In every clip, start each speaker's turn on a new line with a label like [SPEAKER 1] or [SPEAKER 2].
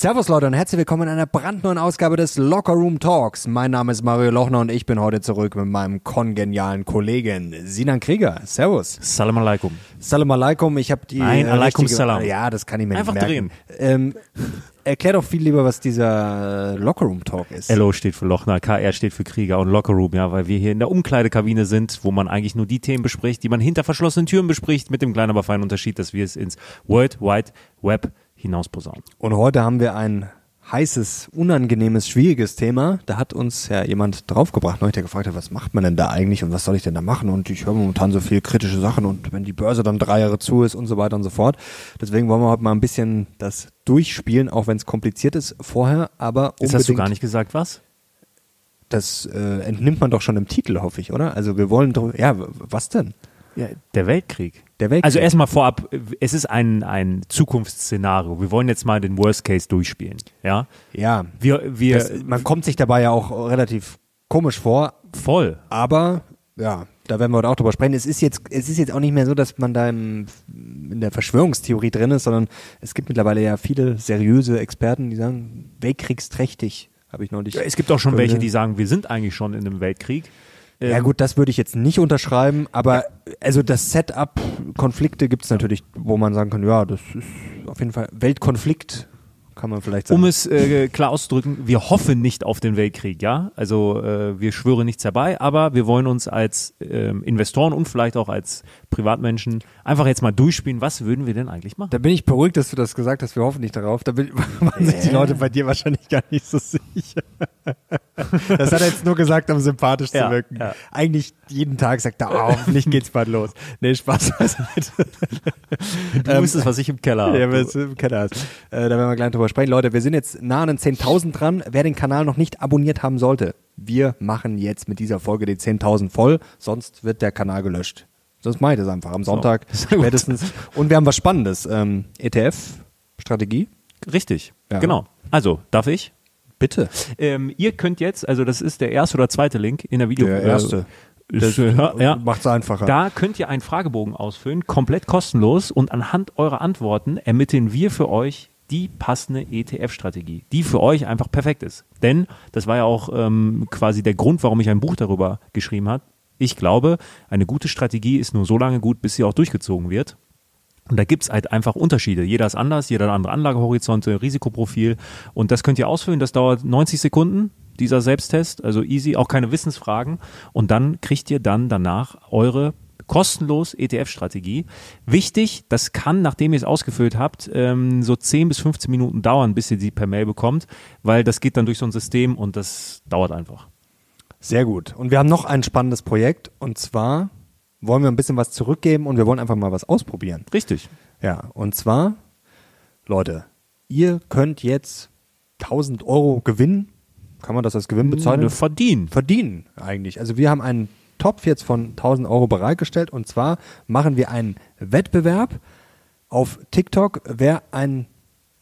[SPEAKER 1] Servus Leute und herzlich willkommen in einer brandneuen Ausgabe des Locker Room Talks. Mein Name ist Mario Lochner und ich bin heute zurück mit meinem kongenialen Kollegen Sinan Krieger. Servus.
[SPEAKER 2] Salam alaikum.
[SPEAKER 1] Salam alaikum. Ich habe die
[SPEAKER 2] Nein,
[SPEAKER 1] äh,
[SPEAKER 2] alaikum
[SPEAKER 1] richtige-
[SPEAKER 2] salam.
[SPEAKER 1] Ja, das kann ich mir
[SPEAKER 2] Einfach
[SPEAKER 1] nicht merken. Ähm, erklär doch viel lieber, was dieser Locker Room Talk ist.
[SPEAKER 2] LO steht für Lochner, KR steht für Krieger und Locker Room, ja, weil wir hier in der Umkleidekabine sind, wo man eigentlich nur die Themen bespricht, die man hinter verschlossenen Türen bespricht, mit dem kleinen, aber feinen Unterschied, dass wir es ins World Wide Web hinaus posaunen.
[SPEAKER 1] Und heute haben wir ein heißes, unangenehmes, schwieriges Thema. Da hat uns ja jemand draufgebracht, neulich, der gefragt hat, was macht man denn da eigentlich und was soll ich denn da machen? Und ich höre momentan so viel kritische Sachen und wenn die Börse dann drei Jahre zu ist und so weiter und so fort. Deswegen wollen wir heute mal ein bisschen das durchspielen, auch wenn es kompliziert ist vorher, aber
[SPEAKER 2] Jetzt hast du gar nicht gesagt, was?
[SPEAKER 1] Das äh, entnimmt man doch schon im Titel, hoffe ich, oder? Also wir wollen ja, was denn?
[SPEAKER 2] Ja, der Weltkrieg.
[SPEAKER 1] Der Weltkrieg.
[SPEAKER 2] Also erstmal vorab, es ist ein, ein Zukunftsszenario. Wir wollen jetzt mal den Worst Case durchspielen, ja?
[SPEAKER 1] Ja,
[SPEAKER 2] Wir, wir,
[SPEAKER 1] das, man kommt sich dabei ja auch relativ komisch vor,
[SPEAKER 2] voll.
[SPEAKER 1] Aber ja, da werden wir heute auch drüber sprechen. Es ist jetzt, es ist jetzt auch nicht mehr so, dass man da im, in der Verschwörungstheorie drin ist, sondern es gibt mittlerweile ja viele seriöse Experten, die sagen, weltkriegsträchtig, habe ich neulich.
[SPEAKER 2] Ja, Es gibt auch schon welche, die sagen, wir sind eigentlich schon in einem Weltkrieg.
[SPEAKER 1] Ja
[SPEAKER 2] Ähm,
[SPEAKER 1] gut, das würde ich jetzt nicht unterschreiben, aber also das Setup, Konflikte gibt es natürlich, wo man sagen kann, ja, das ist auf jeden Fall Weltkonflikt, kann man vielleicht sagen.
[SPEAKER 2] Um es äh, klar auszudrücken, wir hoffen nicht auf den Weltkrieg, ja. Also äh, wir schwören nichts herbei, aber wir wollen uns als ähm, Investoren und vielleicht auch als Privatmenschen einfach jetzt mal durchspielen, was würden wir denn eigentlich machen?
[SPEAKER 1] da bin ich beruhigt, dass du das gesagt hast, wir hoffen nicht darauf. Da bin, waren sich die Leute bei dir wahrscheinlich gar nicht so sicher. Das hat er jetzt nur gesagt, um sympathisch
[SPEAKER 2] Ja,
[SPEAKER 1] zu wirken.
[SPEAKER 2] ja.
[SPEAKER 1] Eigentlich jeden Tag sagt er, oh, hoffentlich geht's bald los. Nee, Spaß beiseite.
[SPEAKER 2] Du wüsstest, was ich im Keller habe.
[SPEAKER 1] Ja, was im Keller hast. Äh, da werden wir gleich drüber sprechen. Leute, wir sind jetzt nah an den 10.000 dran. Wer den Kanal noch nicht abonniert haben sollte, wir machen jetzt mit dieser Folge die 10.000 voll, sonst wird der Kanal gelöscht. Sonst mache ich das einfach am Sonntag
[SPEAKER 2] gut.
[SPEAKER 1] spätestens. Und wir haben was Spannendes. Ähm, ETF-Strategie.
[SPEAKER 2] Richtig,
[SPEAKER 1] Ja.
[SPEAKER 2] genau. Also, darf ich?
[SPEAKER 1] Bitte.
[SPEAKER 2] Ähm, ihr könnt jetzt, also das ist der erste oder zweite Link in der Video.
[SPEAKER 1] Der erste.
[SPEAKER 2] Äh, ist, ja, ja.
[SPEAKER 1] Macht's einfacher.
[SPEAKER 2] Da könnt ihr einen Fragebogen ausfüllen, komplett kostenlos und anhand eurer Antworten ermitteln wir für euch die passende ETF-Strategie, die für euch einfach perfekt ist. Denn das war ja auch ähm, quasi der Grund, warum ich ein Buch darüber geschrieben habe. Ich glaube, eine gute Strategie ist nur so lange gut, bis sie auch durchgezogen wird. Und da gibt's halt einfach Unterschiede. Jeder ist anders, jeder hat andere Anlagehorizonte, Risikoprofil. Und das könnt ihr ausfüllen. Das dauert 90 Sekunden, dieser Selbsttest. Also easy, auch keine Wissensfragen. Und dann kriegt ihr dann danach eure kostenlos ETF-Strategie. Wichtig, das kann, nachdem ihr es ausgefüllt habt, ähm, so 10 bis 15 Minuten dauern, bis ihr die per Mail bekommt, weil das geht dann durch so ein System und das dauert einfach.
[SPEAKER 1] Sehr gut. Und wir haben noch ein spannendes Projekt. Und zwar wollen wir ein bisschen was zurückgeben und wir wollen einfach mal was ausprobieren.
[SPEAKER 2] Richtig.
[SPEAKER 1] Ja, und zwar, Leute, ihr könnt jetzt 1000 Euro gewinnen. Kann man das als Gewinn bezeichnen?
[SPEAKER 2] Verdienen.
[SPEAKER 1] Verdienen eigentlich. Also wir haben einen Topf jetzt von 1000 Euro bereitgestellt und zwar machen wir einen Wettbewerb auf TikTok. Wer ein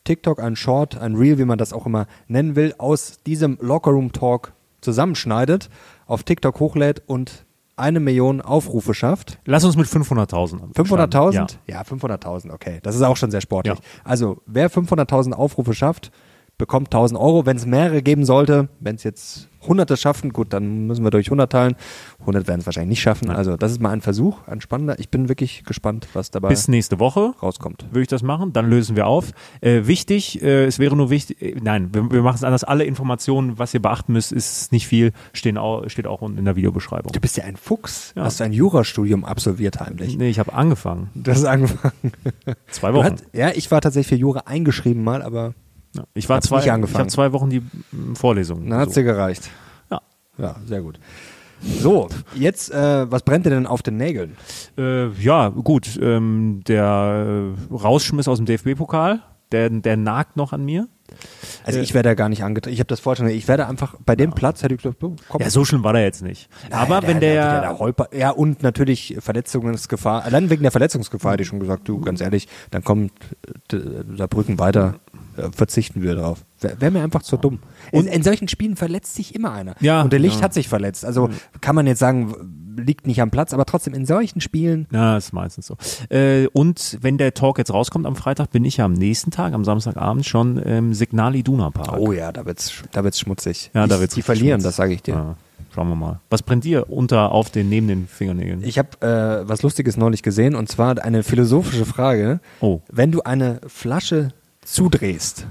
[SPEAKER 1] TikTok, ein Short, ein Reel, wie man das auch immer nennen will, aus diesem Lockerroom Talk zusammenschneidet, auf TikTok hochlädt und eine Million Aufrufe schafft.
[SPEAKER 2] Lass uns mit 500.000 anfangen.
[SPEAKER 1] 500.000?
[SPEAKER 2] Ja.
[SPEAKER 1] Ja, 500.000, okay. Das ist auch schon sehr sportlich.
[SPEAKER 2] Ja.
[SPEAKER 1] Also, wer 500.000 Aufrufe schafft, bekommt 1.000 Euro. Wenn es mehrere geben sollte, wenn es jetzt Hunderte schaffen, gut, dann müssen wir durch 100 teilen. 100 werden es wahrscheinlich nicht schaffen. Also, das ist mal ein Versuch, ein spannender. Ich bin wirklich gespannt, was dabei
[SPEAKER 2] Bis nächste Woche
[SPEAKER 1] rauskommt.
[SPEAKER 2] würde ich das machen, dann lösen wir auf. Äh, wichtig, äh, es wäre nur wichtig, äh, nein, wir, wir machen es anders. Alle Informationen, was ihr beachten müsst, ist nicht viel, stehen auch, steht auch unten in der Videobeschreibung.
[SPEAKER 1] Du bist ja ein Fuchs.
[SPEAKER 2] Ja.
[SPEAKER 1] Hast du ein Jurastudium absolviert heimlich?
[SPEAKER 2] Nee, ich habe angefangen.
[SPEAKER 1] Du hast angefangen.
[SPEAKER 2] Zwei Wochen.
[SPEAKER 1] hast, ja, ich war tatsächlich für Jura eingeschrieben mal, aber
[SPEAKER 2] Ja. Ich war
[SPEAKER 1] Hab's
[SPEAKER 2] zwei,
[SPEAKER 1] nicht
[SPEAKER 2] ich
[SPEAKER 1] angefangen.
[SPEAKER 2] habe zwei Wochen die mm, Vorlesungen.
[SPEAKER 1] dann hat's dir gereicht.
[SPEAKER 2] Ja.
[SPEAKER 1] Ja, sehr gut. So, jetzt, äh, was brennt dir denn auf den Nägeln?
[SPEAKER 2] Äh, ja, gut. Ähm, der äh, Rausschmiss aus dem DFB-Pokal, der, der nagt noch an mir.
[SPEAKER 1] Also ich werde da gar nicht angetreten. Ich habe das vorher schon. Ich werde einfach bei dem Platz hätte ich gesagt, oh, komm.
[SPEAKER 2] Ja, so schlimm war der jetzt nicht. Aber wenn der,
[SPEAKER 1] der Holper, ja und natürlich Verletzungsgefahr. Allein wegen der Verletzungsgefahr hätte ich schon gesagt, du ganz ehrlich, dann kommt äh, Saarbrücken weiter. Äh, verzichten wir drauf. Wäre wär mir einfach zu dumm. Und in, in solchen Spielen verletzt sich immer einer.
[SPEAKER 2] Ja,
[SPEAKER 1] und der Licht
[SPEAKER 2] ja.
[SPEAKER 1] hat sich verletzt. Also kann man jetzt sagen, liegt nicht am Platz, aber trotzdem in solchen Spielen.
[SPEAKER 2] Ja, ist meistens so. Äh, und wenn der Talk jetzt rauskommt am Freitag, bin ich ja am nächsten Tag, am Samstagabend schon im Signal Iduna Park.
[SPEAKER 1] Oh ja, da wird's, da wird's schmutzig.
[SPEAKER 2] Ja, da
[SPEAKER 1] Ich-
[SPEAKER 2] wird's
[SPEAKER 1] Die verlieren,
[SPEAKER 2] schmutzig.
[SPEAKER 1] das sage ich dir.
[SPEAKER 2] Ja, schauen wir mal. Was brennt dir unter auf den neben den Fingernägeln?
[SPEAKER 1] Ich habe äh, was Lustiges neulich gesehen und zwar eine philosophische Frage.
[SPEAKER 2] Oh.
[SPEAKER 1] Wenn du eine Flasche zudrehst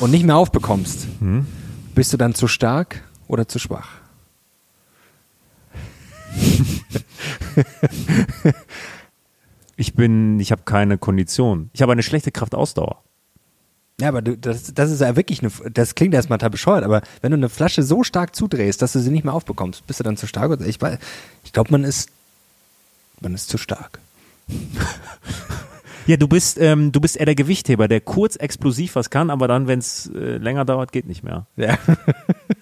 [SPEAKER 1] und nicht mehr aufbekommst,
[SPEAKER 2] Hm?
[SPEAKER 1] bist du dann zu stark oder zu schwach?
[SPEAKER 2] Ich bin, ich habe keine Kondition. Ich habe eine schlechte Kraftausdauer.
[SPEAKER 1] Ja, aber du, das, das ist ja wirklich eine, das klingt erstmal total bescheuert, aber wenn du eine Flasche so stark zudrehst, dass du sie nicht mehr aufbekommst, bist du dann zu stark? Oder ich ich glaube, man ist, man ist zu stark.
[SPEAKER 2] Ja, du bist, ähm, du bist eher der Gewichtheber, der kurz explosiv was kann, aber dann, wenn es äh, länger dauert, geht nicht mehr.
[SPEAKER 1] Ja.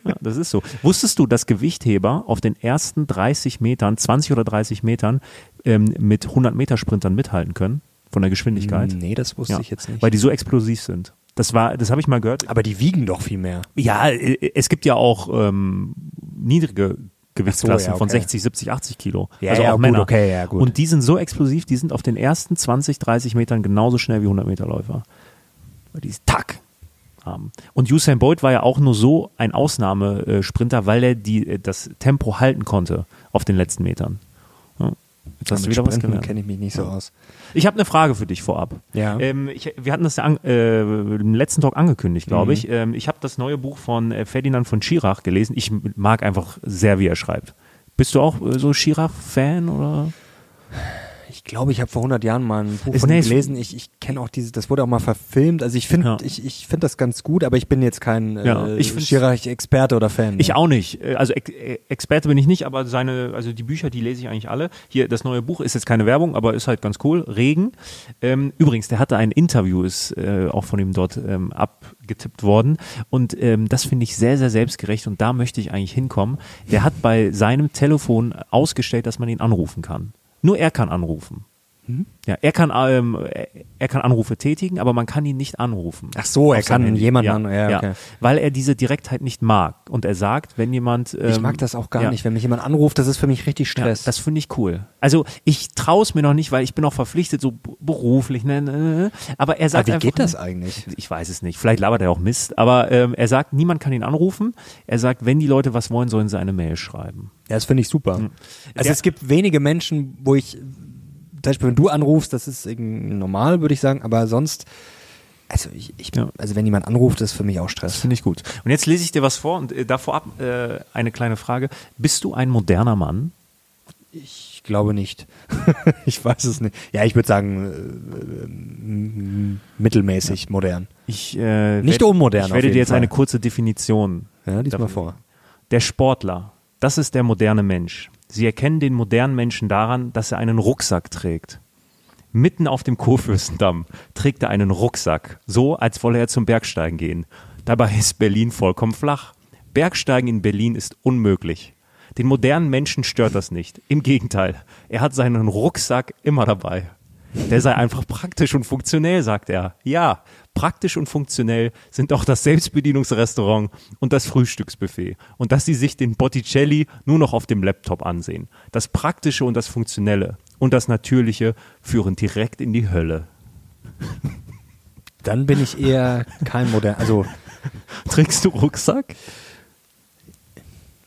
[SPEAKER 2] Ja, das ist so. Wusstest du, dass Gewichtheber auf den ersten 30 Metern, 20 oder 30 Metern ähm, mit 100 Meter Sprintern mithalten können? Von der Geschwindigkeit?
[SPEAKER 1] Nee, das wusste
[SPEAKER 2] Ja,
[SPEAKER 1] ich jetzt nicht.
[SPEAKER 2] Weil die so explosiv sind. Das war, das habe ich mal gehört.
[SPEAKER 1] aber die wiegen doch viel mehr.
[SPEAKER 2] Ja, äh, es gibt ja auch ähm, niedrige Gewichtsklassen
[SPEAKER 1] so, ja,
[SPEAKER 2] von
[SPEAKER 1] okay.
[SPEAKER 2] 60, 70, 80 Kilo.
[SPEAKER 1] Ja,
[SPEAKER 2] also
[SPEAKER 1] ja,
[SPEAKER 2] auch
[SPEAKER 1] gut,
[SPEAKER 2] Männer.
[SPEAKER 1] okay, ja, gut.
[SPEAKER 2] Und die sind so explosiv, die sind auf den ersten 20, 30 Metern genauso schnell wie 100 Meter Läufer. Weil die tack haben. Und Usain Bolt war ja auch nur so ein Ausnahmesprinter, weil er die, äh, das Tempo halten konnte auf den letzten Metern. Ja. Jetzt hast du wieder was
[SPEAKER 1] Sprinten
[SPEAKER 2] gelernt.
[SPEAKER 1] kenne ich mich nicht so aus.
[SPEAKER 2] Ich habe eine Frage für dich vorab.
[SPEAKER 1] Ja.
[SPEAKER 2] Ähm, ich, wir hatten das ja an, äh, im letzten Talk angekündigt, glaube
[SPEAKER 1] Mhm.
[SPEAKER 2] ich. Ähm, ich habe das neue Buch von äh, Ferdinand von Schirach gelesen. Ich mag einfach sehr, wie er schreibt. Bist du auch äh, so Schirach-Fan oder?
[SPEAKER 1] Ich glaube, ich habe vor 100 Jahren mal ein Buch
[SPEAKER 2] Ist
[SPEAKER 1] von ihm gelesen. Ich, ich kenne auch diese, das wurde auch mal verfilmt. Also ich finde,
[SPEAKER 2] Ja.
[SPEAKER 1] ich, ich finde das ganz gut, aber ich bin jetzt kein
[SPEAKER 2] Ja,
[SPEAKER 1] äh,
[SPEAKER 2] ich
[SPEAKER 1] Schirach-Experte oder Fan.
[SPEAKER 2] Ich auch nicht. Äh, Also Ex äh, Experte bin ich nicht, aber seine, also die Bücher, die lese ich eigentlich alle. Hier, das neue Buch ist jetzt keine Werbung, aber ist halt ganz cool. Regen. Ähm, übrigens, der hatte ein Interview, ist äh, auch von ihm dort ähm, abgetippt worden. Und ähm, das finde ich sehr, sehr selbstgerecht und da möchte ich eigentlich hinkommen. Der hat bei seinem Telefon ausgestellt, dass man ihn anrufen kann. Nur er kann anrufen. Ja, er kann, ähm, er- kann Anrufe tätigen, aber man kann ihn nicht anrufen.
[SPEAKER 1] Ach so, er kann
[SPEAKER 2] Handy.
[SPEAKER 1] jemanden
[SPEAKER 2] ja,
[SPEAKER 1] an- ja,
[SPEAKER 2] ja,
[SPEAKER 1] okay.
[SPEAKER 2] weil er diese Direktheit nicht mag. Und er sagt, wenn jemand. Ähm,
[SPEAKER 1] Ich mag das auch gar
[SPEAKER 2] ja.
[SPEAKER 1] nicht. Wenn mich jemand anruft, das ist für mich richtig
[SPEAKER 2] Ja,
[SPEAKER 1] Stress.
[SPEAKER 2] das finde ich cool. Also ich traue es mir noch nicht, weil ich bin auch verpflichtet, so beruflich. Ne, ne, ne. Aber er sagt
[SPEAKER 1] aber wie
[SPEAKER 2] einfach,
[SPEAKER 1] geht das eigentlich?
[SPEAKER 2] Ich weiß es nicht. Vielleicht labert er auch Mist. Aber ähm, er sagt, niemand kann ihn anrufen. Er sagt, wenn die Leute was wollen, sollen sie eine Mail schreiben.
[SPEAKER 1] Ja, das finde ich super. Also
[SPEAKER 2] Hm. Der-
[SPEAKER 1] es gibt wenige Menschen, wo ich, zum Beispiel wenn du anrufst, das ist irgendwie normal, würde ich sagen, aber sonst, also ich, ich
[SPEAKER 2] Ja.
[SPEAKER 1] also wenn jemand anruft, ist für mich auch Stress.
[SPEAKER 2] Finde ich gut. Und jetzt lese ich dir was vor und äh, da vorab äh, eine kleine Frage. Bist du ein moderner Mann?
[SPEAKER 1] Ich glaube nicht. ich weiß es nicht. Ja, ich würde sagen, äh, m- mittelmäßig modern.
[SPEAKER 2] Ich, äh,
[SPEAKER 1] Nicht unmodern
[SPEAKER 2] Ich werde dir jetzt
[SPEAKER 1] Fall.
[SPEAKER 2] eine kurze Definition.
[SPEAKER 1] Ja, diesmal
[SPEAKER 2] dafür-
[SPEAKER 1] vor.
[SPEAKER 2] Der Sportler, das ist der moderne Mensch. Sie erkennen den modernen Menschen daran, dass er einen Rucksack trägt. Mitten auf dem Kurfürstendamm trägt er einen Rucksack, so als wolle er zum Bergsteigen gehen. Dabei ist Berlin vollkommen flach. Bergsteigen in Berlin ist unmöglich. Den modernen Menschen stört das nicht. Im Gegenteil, er hat seinen Rucksack immer dabei. Der sei einfach praktisch und funktionell, sagt er. Ja, praktisch und funktionell sind auch das Selbstbedienungsrestaurant und das Frühstücksbuffet. Und dass sie sich den Botticelli nur noch auf dem Laptop ansehen. Das Praktische und das Funktionelle und das Natürliche führen direkt in die Hölle.
[SPEAKER 1] Dann bin ich eher kein modern, also
[SPEAKER 2] Trägst du Rucksack?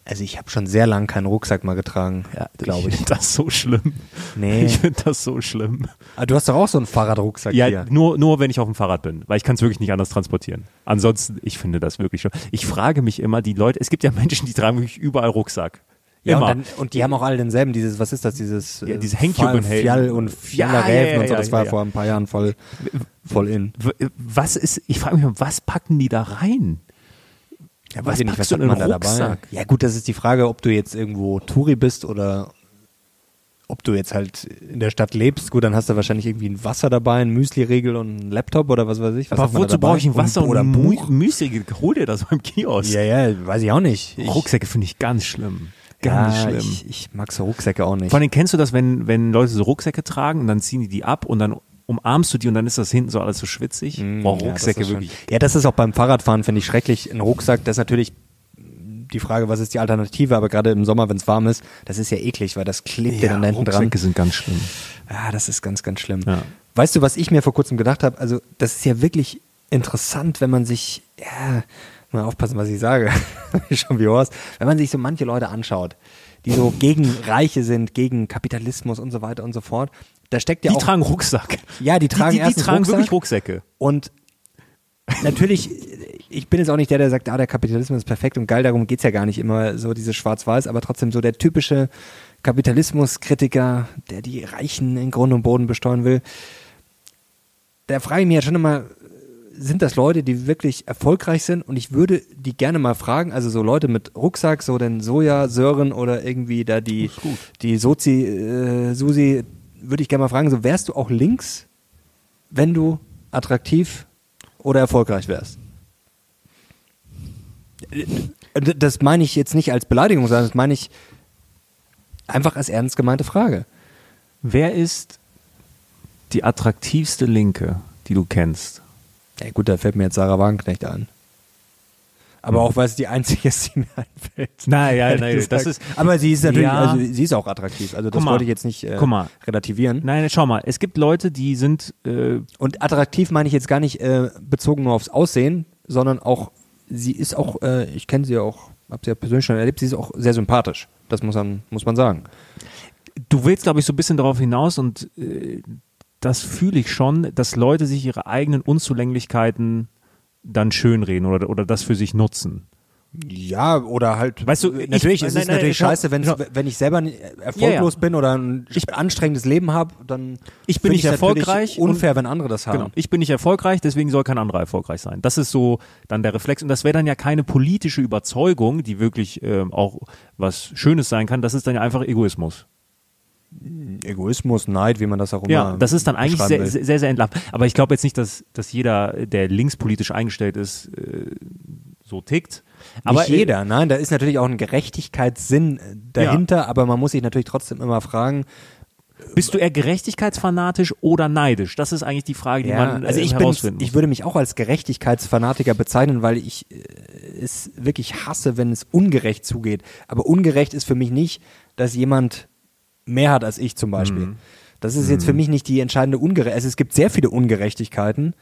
[SPEAKER 1] Also ich habe schon sehr lange keinen Rucksack mal getragen, glaube ich.
[SPEAKER 2] finde das so schlimm.
[SPEAKER 1] Nee.
[SPEAKER 2] Ich finde das so schlimm.
[SPEAKER 1] Ah, du hast doch auch so einen Fahrradrucksack
[SPEAKER 2] Ja,
[SPEAKER 1] hier.
[SPEAKER 2] nur, nur wenn ich auf dem Fahrrad bin, weil ich kann es wirklich nicht anders transportieren. Ansonsten, ich finde das wirklich schon. Ich frage mich immer, die Leute, es gibt ja Menschen, die tragen wirklich überall Rucksack.
[SPEAKER 1] Ja, und, dann, und die haben auch alle denselben, dieses, was ist das, dieses
[SPEAKER 2] Ja,
[SPEAKER 1] äh,
[SPEAKER 2] diese Henktube-
[SPEAKER 1] Fall- Fjall und
[SPEAKER 2] Ja,
[SPEAKER 1] Fjaller
[SPEAKER 2] ja, ja,
[SPEAKER 1] und so,
[SPEAKER 2] ja,
[SPEAKER 1] das war
[SPEAKER 2] ja.
[SPEAKER 1] vor ein paar Jahren voll, voll in.
[SPEAKER 2] Was ist, ich frage mich mal, was packen die da rein?
[SPEAKER 1] Ja,
[SPEAKER 2] Was
[SPEAKER 1] weiß ich nicht, was
[SPEAKER 2] du
[SPEAKER 1] hat man da dabei? Ja gut, das ist die Frage, ob du jetzt irgendwo Touri bist oder ob du jetzt halt in der Stadt lebst. Gut, dann hast du wahrscheinlich irgendwie ein Wasser dabei, ein Müsli-Riegel und einen Laptop oder was weiß ich. Was
[SPEAKER 2] Aber wozu brauche ich ein Wasser und,
[SPEAKER 1] oder
[SPEAKER 2] ein
[SPEAKER 1] ein
[SPEAKER 2] Mu
[SPEAKER 1] Buch?
[SPEAKER 2] Müsli? Hol dir das beim Kiosk.
[SPEAKER 1] Ja, ja, weiß ich auch nicht. Ich,
[SPEAKER 2] Rucksäcke finde ich ganz schlimm. Ganz
[SPEAKER 1] ja,
[SPEAKER 2] schlimm.
[SPEAKER 1] Ich, ich mag so Rucksäcke auch nicht.
[SPEAKER 2] Vor allem kennst du das, wenn, wenn Leute so Rucksäcke tragen und dann ziehen die die ab und dann umarmst du die und dann ist das hinten so alles so schwitzig. Boah,
[SPEAKER 1] Mm, Ja, das
[SPEAKER 2] Rucksäcke
[SPEAKER 1] schon-
[SPEAKER 2] wirklich.
[SPEAKER 1] Ja, das ist auch beim Fahrradfahren, finde ich schrecklich. Ein Rucksack, das ist natürlich die Frage, was ist die Alternative, aber gerade im Sommer, wenn es warm ist, das ist ja eklig, weil das klebt dir dann da hinten dran.
[SPEAKER 2] Rucksäcke sind ganz schlimm.
[SPEAKER 1] Ja, das ist ganz, ganz schlimm.
[SPEAKER 2] Ja.
[SPEAKER 1] Weißt du, was ich mir vor kurzem gedacht habe? Also, das ist ja wirklich interessant, wenn man sich, ja, mal aufpassen, was ich sage, schon wie Horst, wenn man sich so manche Leute anschaut, die so gegen Reiche sind, gegen Kapitalismus und so weiter und so fort. Da steckt ja
[SPEAKER 2] Die
[SPEAKER 1] auch,
[SPEAKER 2] tragen Rucksack.
[SPEAKER 1] ja, die tragen
[SPEAKER 2] die, die, die tragen
[SPEAKER 1] Rucksack
[SPEAKER 2] wirklich Rucksäcke.
[SPEAKER 1] und natürlich, ich bin jetzt auch nicht der, der sagt, ah, der Kapitalismus ist perfekt und geil, darum geht's ja gar nicht immer so, dieses Schwarz-Weiß, aber trotzdem so der typische Kapitalismuskritiker, der die Reichen in Grund und Boden besteuern will. Da frage ich mich ja schon immer, sind das Leute, die wirklich erfolgreich sind? Und ich würde die gerne mal fragen, also so Leute mit Rucksack, so den Soja-Sören oder irgendwie da die, die Sozi, äh, Susi, würde ich gerne mal fragen, so wärst du auch links, wenn du attraktiv oder erfolgreich wärst? Das meine ich jetzt nicht als Beleidigung, sondern das meine ich einfach als ernst gemeinte Frage.
[SPEAKER 2] Wer ist die attraktivste Linke, die du kennst?
[SPEAKER 1] Ja gut, da fällt mir jetzt Sarah Wagenknecht ein. Aber auch, weil es die einzige ist, die mir einfällt.
[SPEAKER 2] Nein, ja,
[SPEAKER 1] Ehrlich
[SPEAKER 2] nein,
[SPEAKER 1] gesagt.
[SPEAKER 2] das ist.
[SPEAKER 1] Aber sie ist natürlich,
[SPEAKER 2] Ja.
[SPEAKER 1] also sie ist auch attraktiv. Also das
[SPEAKER 2] mal,
[SPEAKER 1] wollte ich jetzt nicht äh, relativieren.
[SPEAKER 2] Nein, schau mal, es gibt Leute, die sind. Äh,
[SPEAKER 1] Und attraktiv meine ich jetzt gar nicht äh, bezogen nur aufs Aussehen, sondern auch, sie ist auch, äh, ich kenne sie auch, habe sie ja persönlich schon erlebt, sie ist auch sehr sympathisch. Das muss man, muss man sagen.
[SPEAKER 2] du willst, glaube ich, so ein bisschen darauf hinaus und äh, das fühle ich schon, dass Leute sich ihre eigenen Unzulänglichkeiten dann schönreden oder, oder das für sich nutzen.
[SPEAKER 1] Ja, oder halt.
[SPEAKER 2] Weißt du, ich-
[SPEAKER 1] natürlich, es
[SPEAKER 2] nein,
[SPEAKER 1] ist
[SPEAKER 2] nein,
[SPEAKER 1] natürlich
[SPEAKER 2] schau-
[SPEAKER 1] scheiße, wenn,
[SPEAKER 2] schau-
[SPEAKER 1] wenn ich selber erfolglos
[SPEAKER 2] Ja, ja.
[SPEAKER 1] bin oder ein anstrengendes Leben habe, dann
[SPEAKER 2] Ich bin nicht
[SPEAKER 1] natürlich
[SPEAKER 2] erfolgreich
[SPEAKER 1] Unfair, wenn andere das haben.
[SPEAKER 2] Genau. Ich bin nicht erfolgreich, deswegen soll kein anderer erfolgreich sein. Das ist so dann der Reflex. Und das wäre dann ja keine politische Überzeugung, die wirklich ähm, auch was Schönes sein kann. Das ist dann ja einfach Egoismus.
[SPEAKER 1] Egoismus, Neid, wie man das auch immer
[SPEAKER 2] Ja, das ist dann eigentlich sehr,
[SPEAKER 1] will.
[SPEAKER 2] sehr, sehr entlarvt. Aber ich glaube jetzt nicht, dass, dass jeder, der linkspolitisch eingestellt ist, äh, so tickt. Aber
[SPEAKER 1] nicht jeder, nein, da ist natürlich auch ein Gerechtigkeitssinn äh, dahinter, aber man muss sich natürlich trotzdem immer fragen,
[SPEAKER 2] Äh, bist du eher gerechtigkeitsfanatisch oder neidisch? Das ist eigentlich die Frage, die
[SPEAKER 1] ja,
[SPEAKER 2] man äh,
[SPEAKER 1] also ich, bin,
[SPEAKER 2] herausfinden muss.
[SPEAKER 1] ich würde mich auch als Gerechtigkeitsfanatiker bezeichnen, weil ich äh, es wirklich hasse, wenn es ungerecht zugeht. Aber ungerecht ist für mich nicht, dass jemand mehr hat als ich zum Beispiel.
[SPEAKER 2] Mhm.
[SPEAKER 1] Das ist jetzt für mich nicht die entscheidende Ungerechtigkeit. Also es gibt sehr viele Ungerechtigkeiten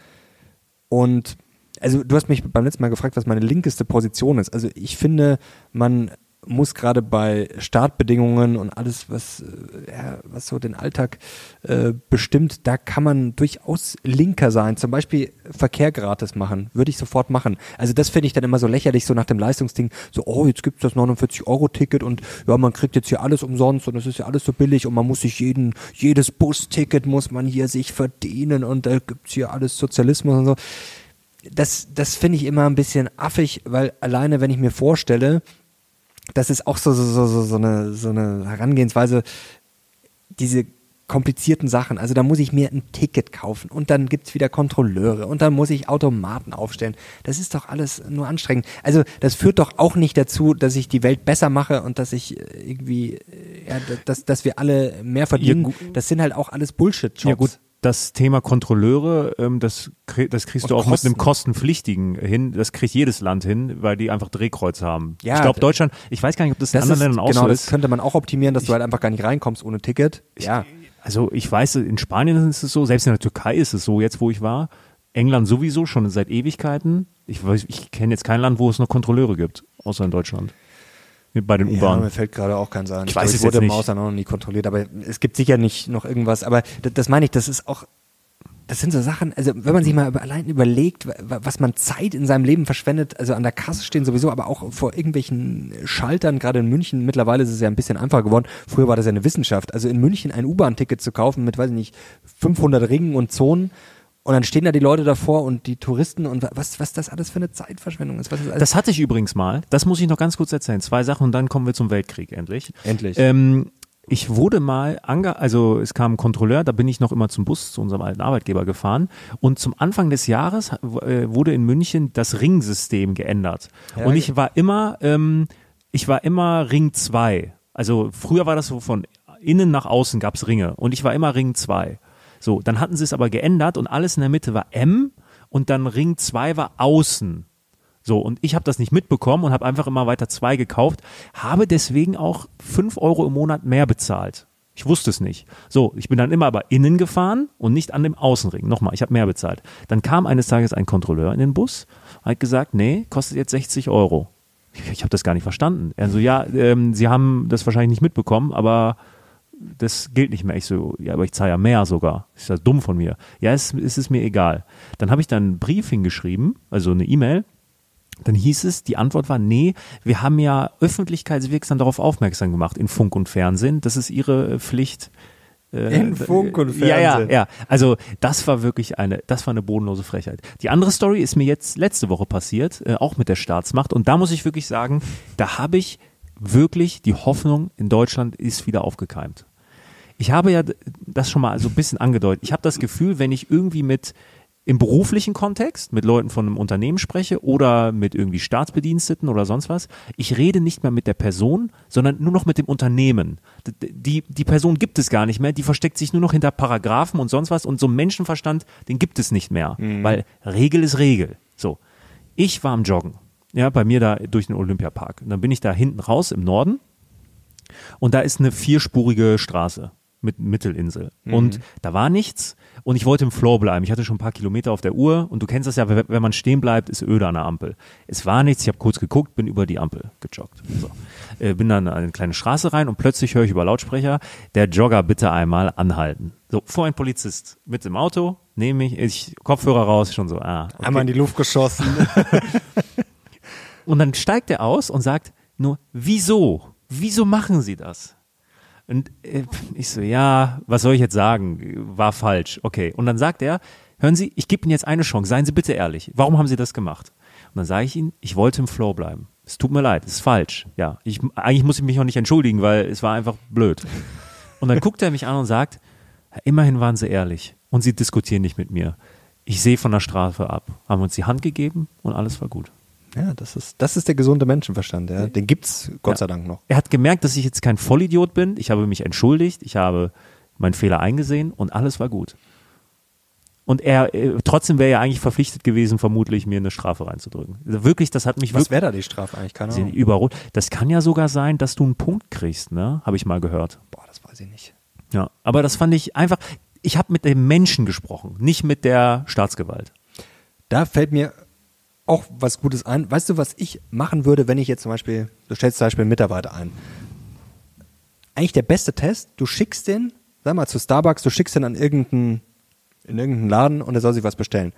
[SPEAKER 1] und also du hast mich beim letzten Mal gefragt, was meine linkeste Position ist. Also ich finde, man muss gerade bei Startbedingungen und alles, was, äh, ja, was so den Alltag äh, bestimmt, da kann man durchaus linker sein. Zum Beispiel Verkehr gratis machen, würde ich sofort machen. Also das finde ich dann immer so lächerlich, so nach dem Leistungsding, so, oh, jetzt gibt's das 49-Euro-Ticket und ja, man kriegt jetzt hier alles umsonst und es ist ja alles so billig und man muss sich jeden, jedes Busticket muss man hier sich verdienen und da gibt's hier alles Sozialismus und so das, das finde ich immer ein bisschen affig, weil alleine, wenn ich mir vorstelle, das ist auch so, so, so, so, so, eine, so eine Herangehensweise, diese komplizierten Sachen. Also da muss ich mir ein Ticket kaufen und dann gibt's wieder Kontrolleure und dann muss ich Automaten aufstellen. Das ist doch alles nur anstrengend. Also das führt doch auch nicht dazu, dass ich die Welt besser mache und dass ich äh, irgendwie, äh, ja, dass, dass wir alle mehr verdienen.
[SPEAKER 2] gu-
[SPEAKER 1] das sind halt auch alles Bullshit-Jobs.
[SPEAKER 2] Ja das Thema Kontrolleure, ähm, das, das kriegst du
[SPEAKER 1] Und
[SPEAKER 2] auch mit einem
[SPEAKER 1] Kosten.
[SPEAKER 2] kostenpflichtigen hin. Das kriegt jedes Land hin, weil die einfach Drehkreuz haben.
[SPEAKER 1] Ja,
[SPEAKER 2] ich glaube Deutschland, ich weiß gar nicht, ob das,
[SPEAKER 1] Das
[SPEAKER 2] in anderen
[SPEAKER 1] ist,
[SPEAKER 2] Ländern auch
[SPEAKER 1] genau,
[SPEAKER 2] so
[SPEAKER 1] das
[SPEAKER 2] ist.
[SPEAKER 1] könnte man auch optimieren, dass du halt einfach gar nicht reinkommst ohne Ticket. Ja.
[SPEAKER 2] Also ich weiß, in Spanien ist es so, selbst in der Türkei ist es so, jetzt wo ich war. England sowieso schon seit Ewigkeiten. Ich weiß, ich kenne jetzt kein Land, wo es noch Kontrolleure gibt, außer in Deutschland. Bei den
[SPEAKER 1] Ja,
[SPEAKER 2] U-Bahnen.
[SPEAKER 1] mir fällt gerade auch keins ein.
[SPEAKER 2] Ich
[SPEAKER 1] glaub,
[SPEAKER 2] weiß es
[SPEAKER 1] wurde
[SPEAKER 2] jetzt
[SPEAKER 1] im
[SPEAKER 2] nicht.
[SPEAKER 1] Ausland auch noch nie kontrolliert, aber es gibt sicher nicht noch irgendwas. Aber das, das meine ich, das ist auch, das sind so Sachen, also wenn man sich mal über, allein überlegt, wa- wa- was man Zeit in seinem Leben verschwendet, also an der Kasse stehen sowieso, aber auch vor irgendwelchen Schaltern, gerade in München, mittlerweile ist es ja ein bisschen einfacher geworden. Früher war das ja eine Wissenschaft. Also in München ein U-Bahn-Ticket zu kaufen mit, weiß ich nicht, 500 Ringen und Zonen und dann stehen da die Leute davor und die Touristen und wa- was, was das alles für eine Zeitverschwendung ist. Was das
[SPEAKER 2] hatte ich übrigens mal. Das muss ich noch ganz kurz erzählen. Zwei Sachen und dann kommen wir zum Weltkrieg endlich.
[SPEAKER 1] Endlich.
[SPEAKER 2] Ähm, ich wurde mal, ange also es kam ein Kontrolleur, da bin ich noch immer zum Bus zu unserem alten Arbeitgeber gefahren und zum Anfang des Jahres äh, wurde in München das Ringsystem geändert
[SPEAKER 1] Ja,
[SPEAKER 2] und ich war immer, ähm, ich war immer Ring 2. Also früher war das so von innen nach außen gab's Ringe und ich war immer Ring 2. So, dann hatten sie es aber geändert und alles in der Mitte war M und dann Ring 2 war außen. So, und ich habe das nicht mitbekommen und habe einfach immer weiter zwei gekauft, habe deswegen auch fünf Euro im Monat mehr bezahlt. Ich wusste es nicht. So, ich bin dann immer aber innen gefahren und nicht an dem Außenring. Nochmal, ich habe mehr bezahlt. Dann kam eines Tages ein Kontrolleur in den Bus, hat gesagt, nee, kostet jetzt 60 Euro. Ich, ich habe das gar nicht verstanden. Er so, ja, ähm, Sie haben das wahrscheinlich nicht mitbekommen, aber das gilt nicht mehr. Ich so, ja, aber ich zahle ja mehr sogar. Ist das dumm von mir? Ja, es, es ist mir egal. Dann habe ich dann einen Brief hingeschrieben, also eine E-Mail. Dann hieß es, die Antwort war, nee, wir haben ja öffentlichkeitswirksam darauf aufmerksam gemacht in Funk und Fernsehen. Das ist ihre Pflicht. Äh,
[SPEAKER 1] In Funk und
[SPEAKER 2] Ja, ja,
[SPEAKER 1] Fernsehen.
[SPEAKER 2] ja. Also das war wirklich eine, das war eine bodenlose Frechheit. Die andere Story ist mir jetzt letzte Woche passiert, äh, auch mit der Staatsmacht. Und da muss ich wirklich sagen, da habe ich wirklich die Hoffnung in Deutschland ist wieder aufgekeimt. Ich habe ja das schon mal so ein bisschen angedeutet. Ich habe das Gefühl, wenn ich irgendwie mit im beruflichen Kontext mit Leuten von einem Unternehmen spreche oder mit irgendwie Staatsbediensteten oder sonst was, ich rede nicht mehr mit der Person, sondern nur noch mit dem Unternehmen. Die, die Person gibt es gar nicht mehr, die versteckt sich nur noch hinter Paragraphen und sonst was und so einen Menschenverstand, den gibt es nicht mehr, weil Regel ist Regel. So. Ich war am Joggen, ja, bei mir da durch den Olympiapark. Und dann bin ich da hinten raus im Norden und da ist eine vierspurige Straße mit Mittelinsel. Und da war nichts und ich wollte im Floor bleiben. Ich hatte schon ein paar Kilometer auf der Uhr und du kennst das ja, wenn man stehen bleibt, ist öde an der Ampel. Es war nichts, ich habe kurz geguckt, bin über die Ampel gejoggt. So. Äh, bin dann in eine kleine Straße rein und plötzlich höre ich über Lautsprecher, der Jogger bitte einmal anhalten. So, vor ein Polizist mit im Auto, nehme ich, ich Kopfhörer raus, schon so, ah, okay.
[SPEAKER 1] Einmal in die Luft geschossen.
[SPEAKER 2] Und dann steigt er aus und sagt nur, wieso? Wieso machen Sie das? Und äh, ich so, ja, was soll ich jetzt sagen? War falsch. Okay. Und dann sagt er, hören Sie, ich gebe Ihnen jetzt eine Chance. Seien Sie bitte ehrlich. Warum haben Sie das gemacht? Und dann sage ich Ihnen, ich wollte im Flow bleiben. Es tut mir leid, es ist falsch. Ja, ich, eigentlich muss ich mich auch nicht entschuldigen, weil es war einfach blöd. Und dann guckt er mich an und sagt, immerhin waren Sie ehrlich und Sie diskutieren nicht mit mir. Ich sehe von der Strafe ab. Haben uns die Hand gegeben und alles war gut.
[SPEAKER 1] Ja, das ist, das ist der gesunde Menschenverstand. Ja. Den gibt's Gott
[SPEAKER 2] Ja.
[SPEAKER 1] sei Dank noch.
[SPEAKER 2] Er hat gemerkt, dass ich jetzt kein Vollidiot bin. Ich habe mich entschuldigt, ich habe meinen Fehler eingesehen und alles war gut. Und er, äh, trotzdem wäre er eigentlich verpflichtet gewesen, vermutlich mir eine Strafe reinzudrücken. Also wirklich, das hat mich
[SPEAKER 1] Was wäre da die Strafe eigentlich? Keine Ahnung.
[SPEAKER 2] überholt. Das kann ja sogar sein, dass du einen Punkt kriegst, ne? Habe ich mal gehört.
[SPEAKER 1] Boah, das weiß ich nicht.
[SPEAKER 2] Ja. Aber das fand ich einfach, ich habe mit dem Menschen gesprochen, nicht mit der Staatsgewalt.
[SPEAKER 1] Da fällt mir auch was Gutes ein. Weißt du, was ich machen würde, wenn ich jetzt zum Beispiel, du stellst zum Beispiel einen Mitarbeiter ein. Eigentlich der beste Test, du schickst den, sag mal zu Starbucks, du schickst den an irgendeinen, in irgendeinen Laden und er soll sich was bestellen.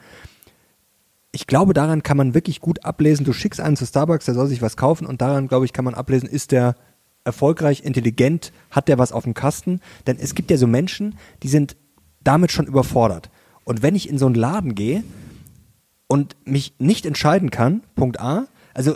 [SPEAKER 1] Ich glaube, daran kann man wirklich gut ablesen, du schickst einen zu Starbucks, der soll sich was kaufen und daran, glaube ich, kann man ablesen, ist der erfolgreich, intelligent, hat der was auf dem Kasten? Denn es gibt ja so Menschen, die sind damit schon überfordert. Und wenn ich in so einen Laden gehe und mich nicht entscheiden kann, Punkt A, also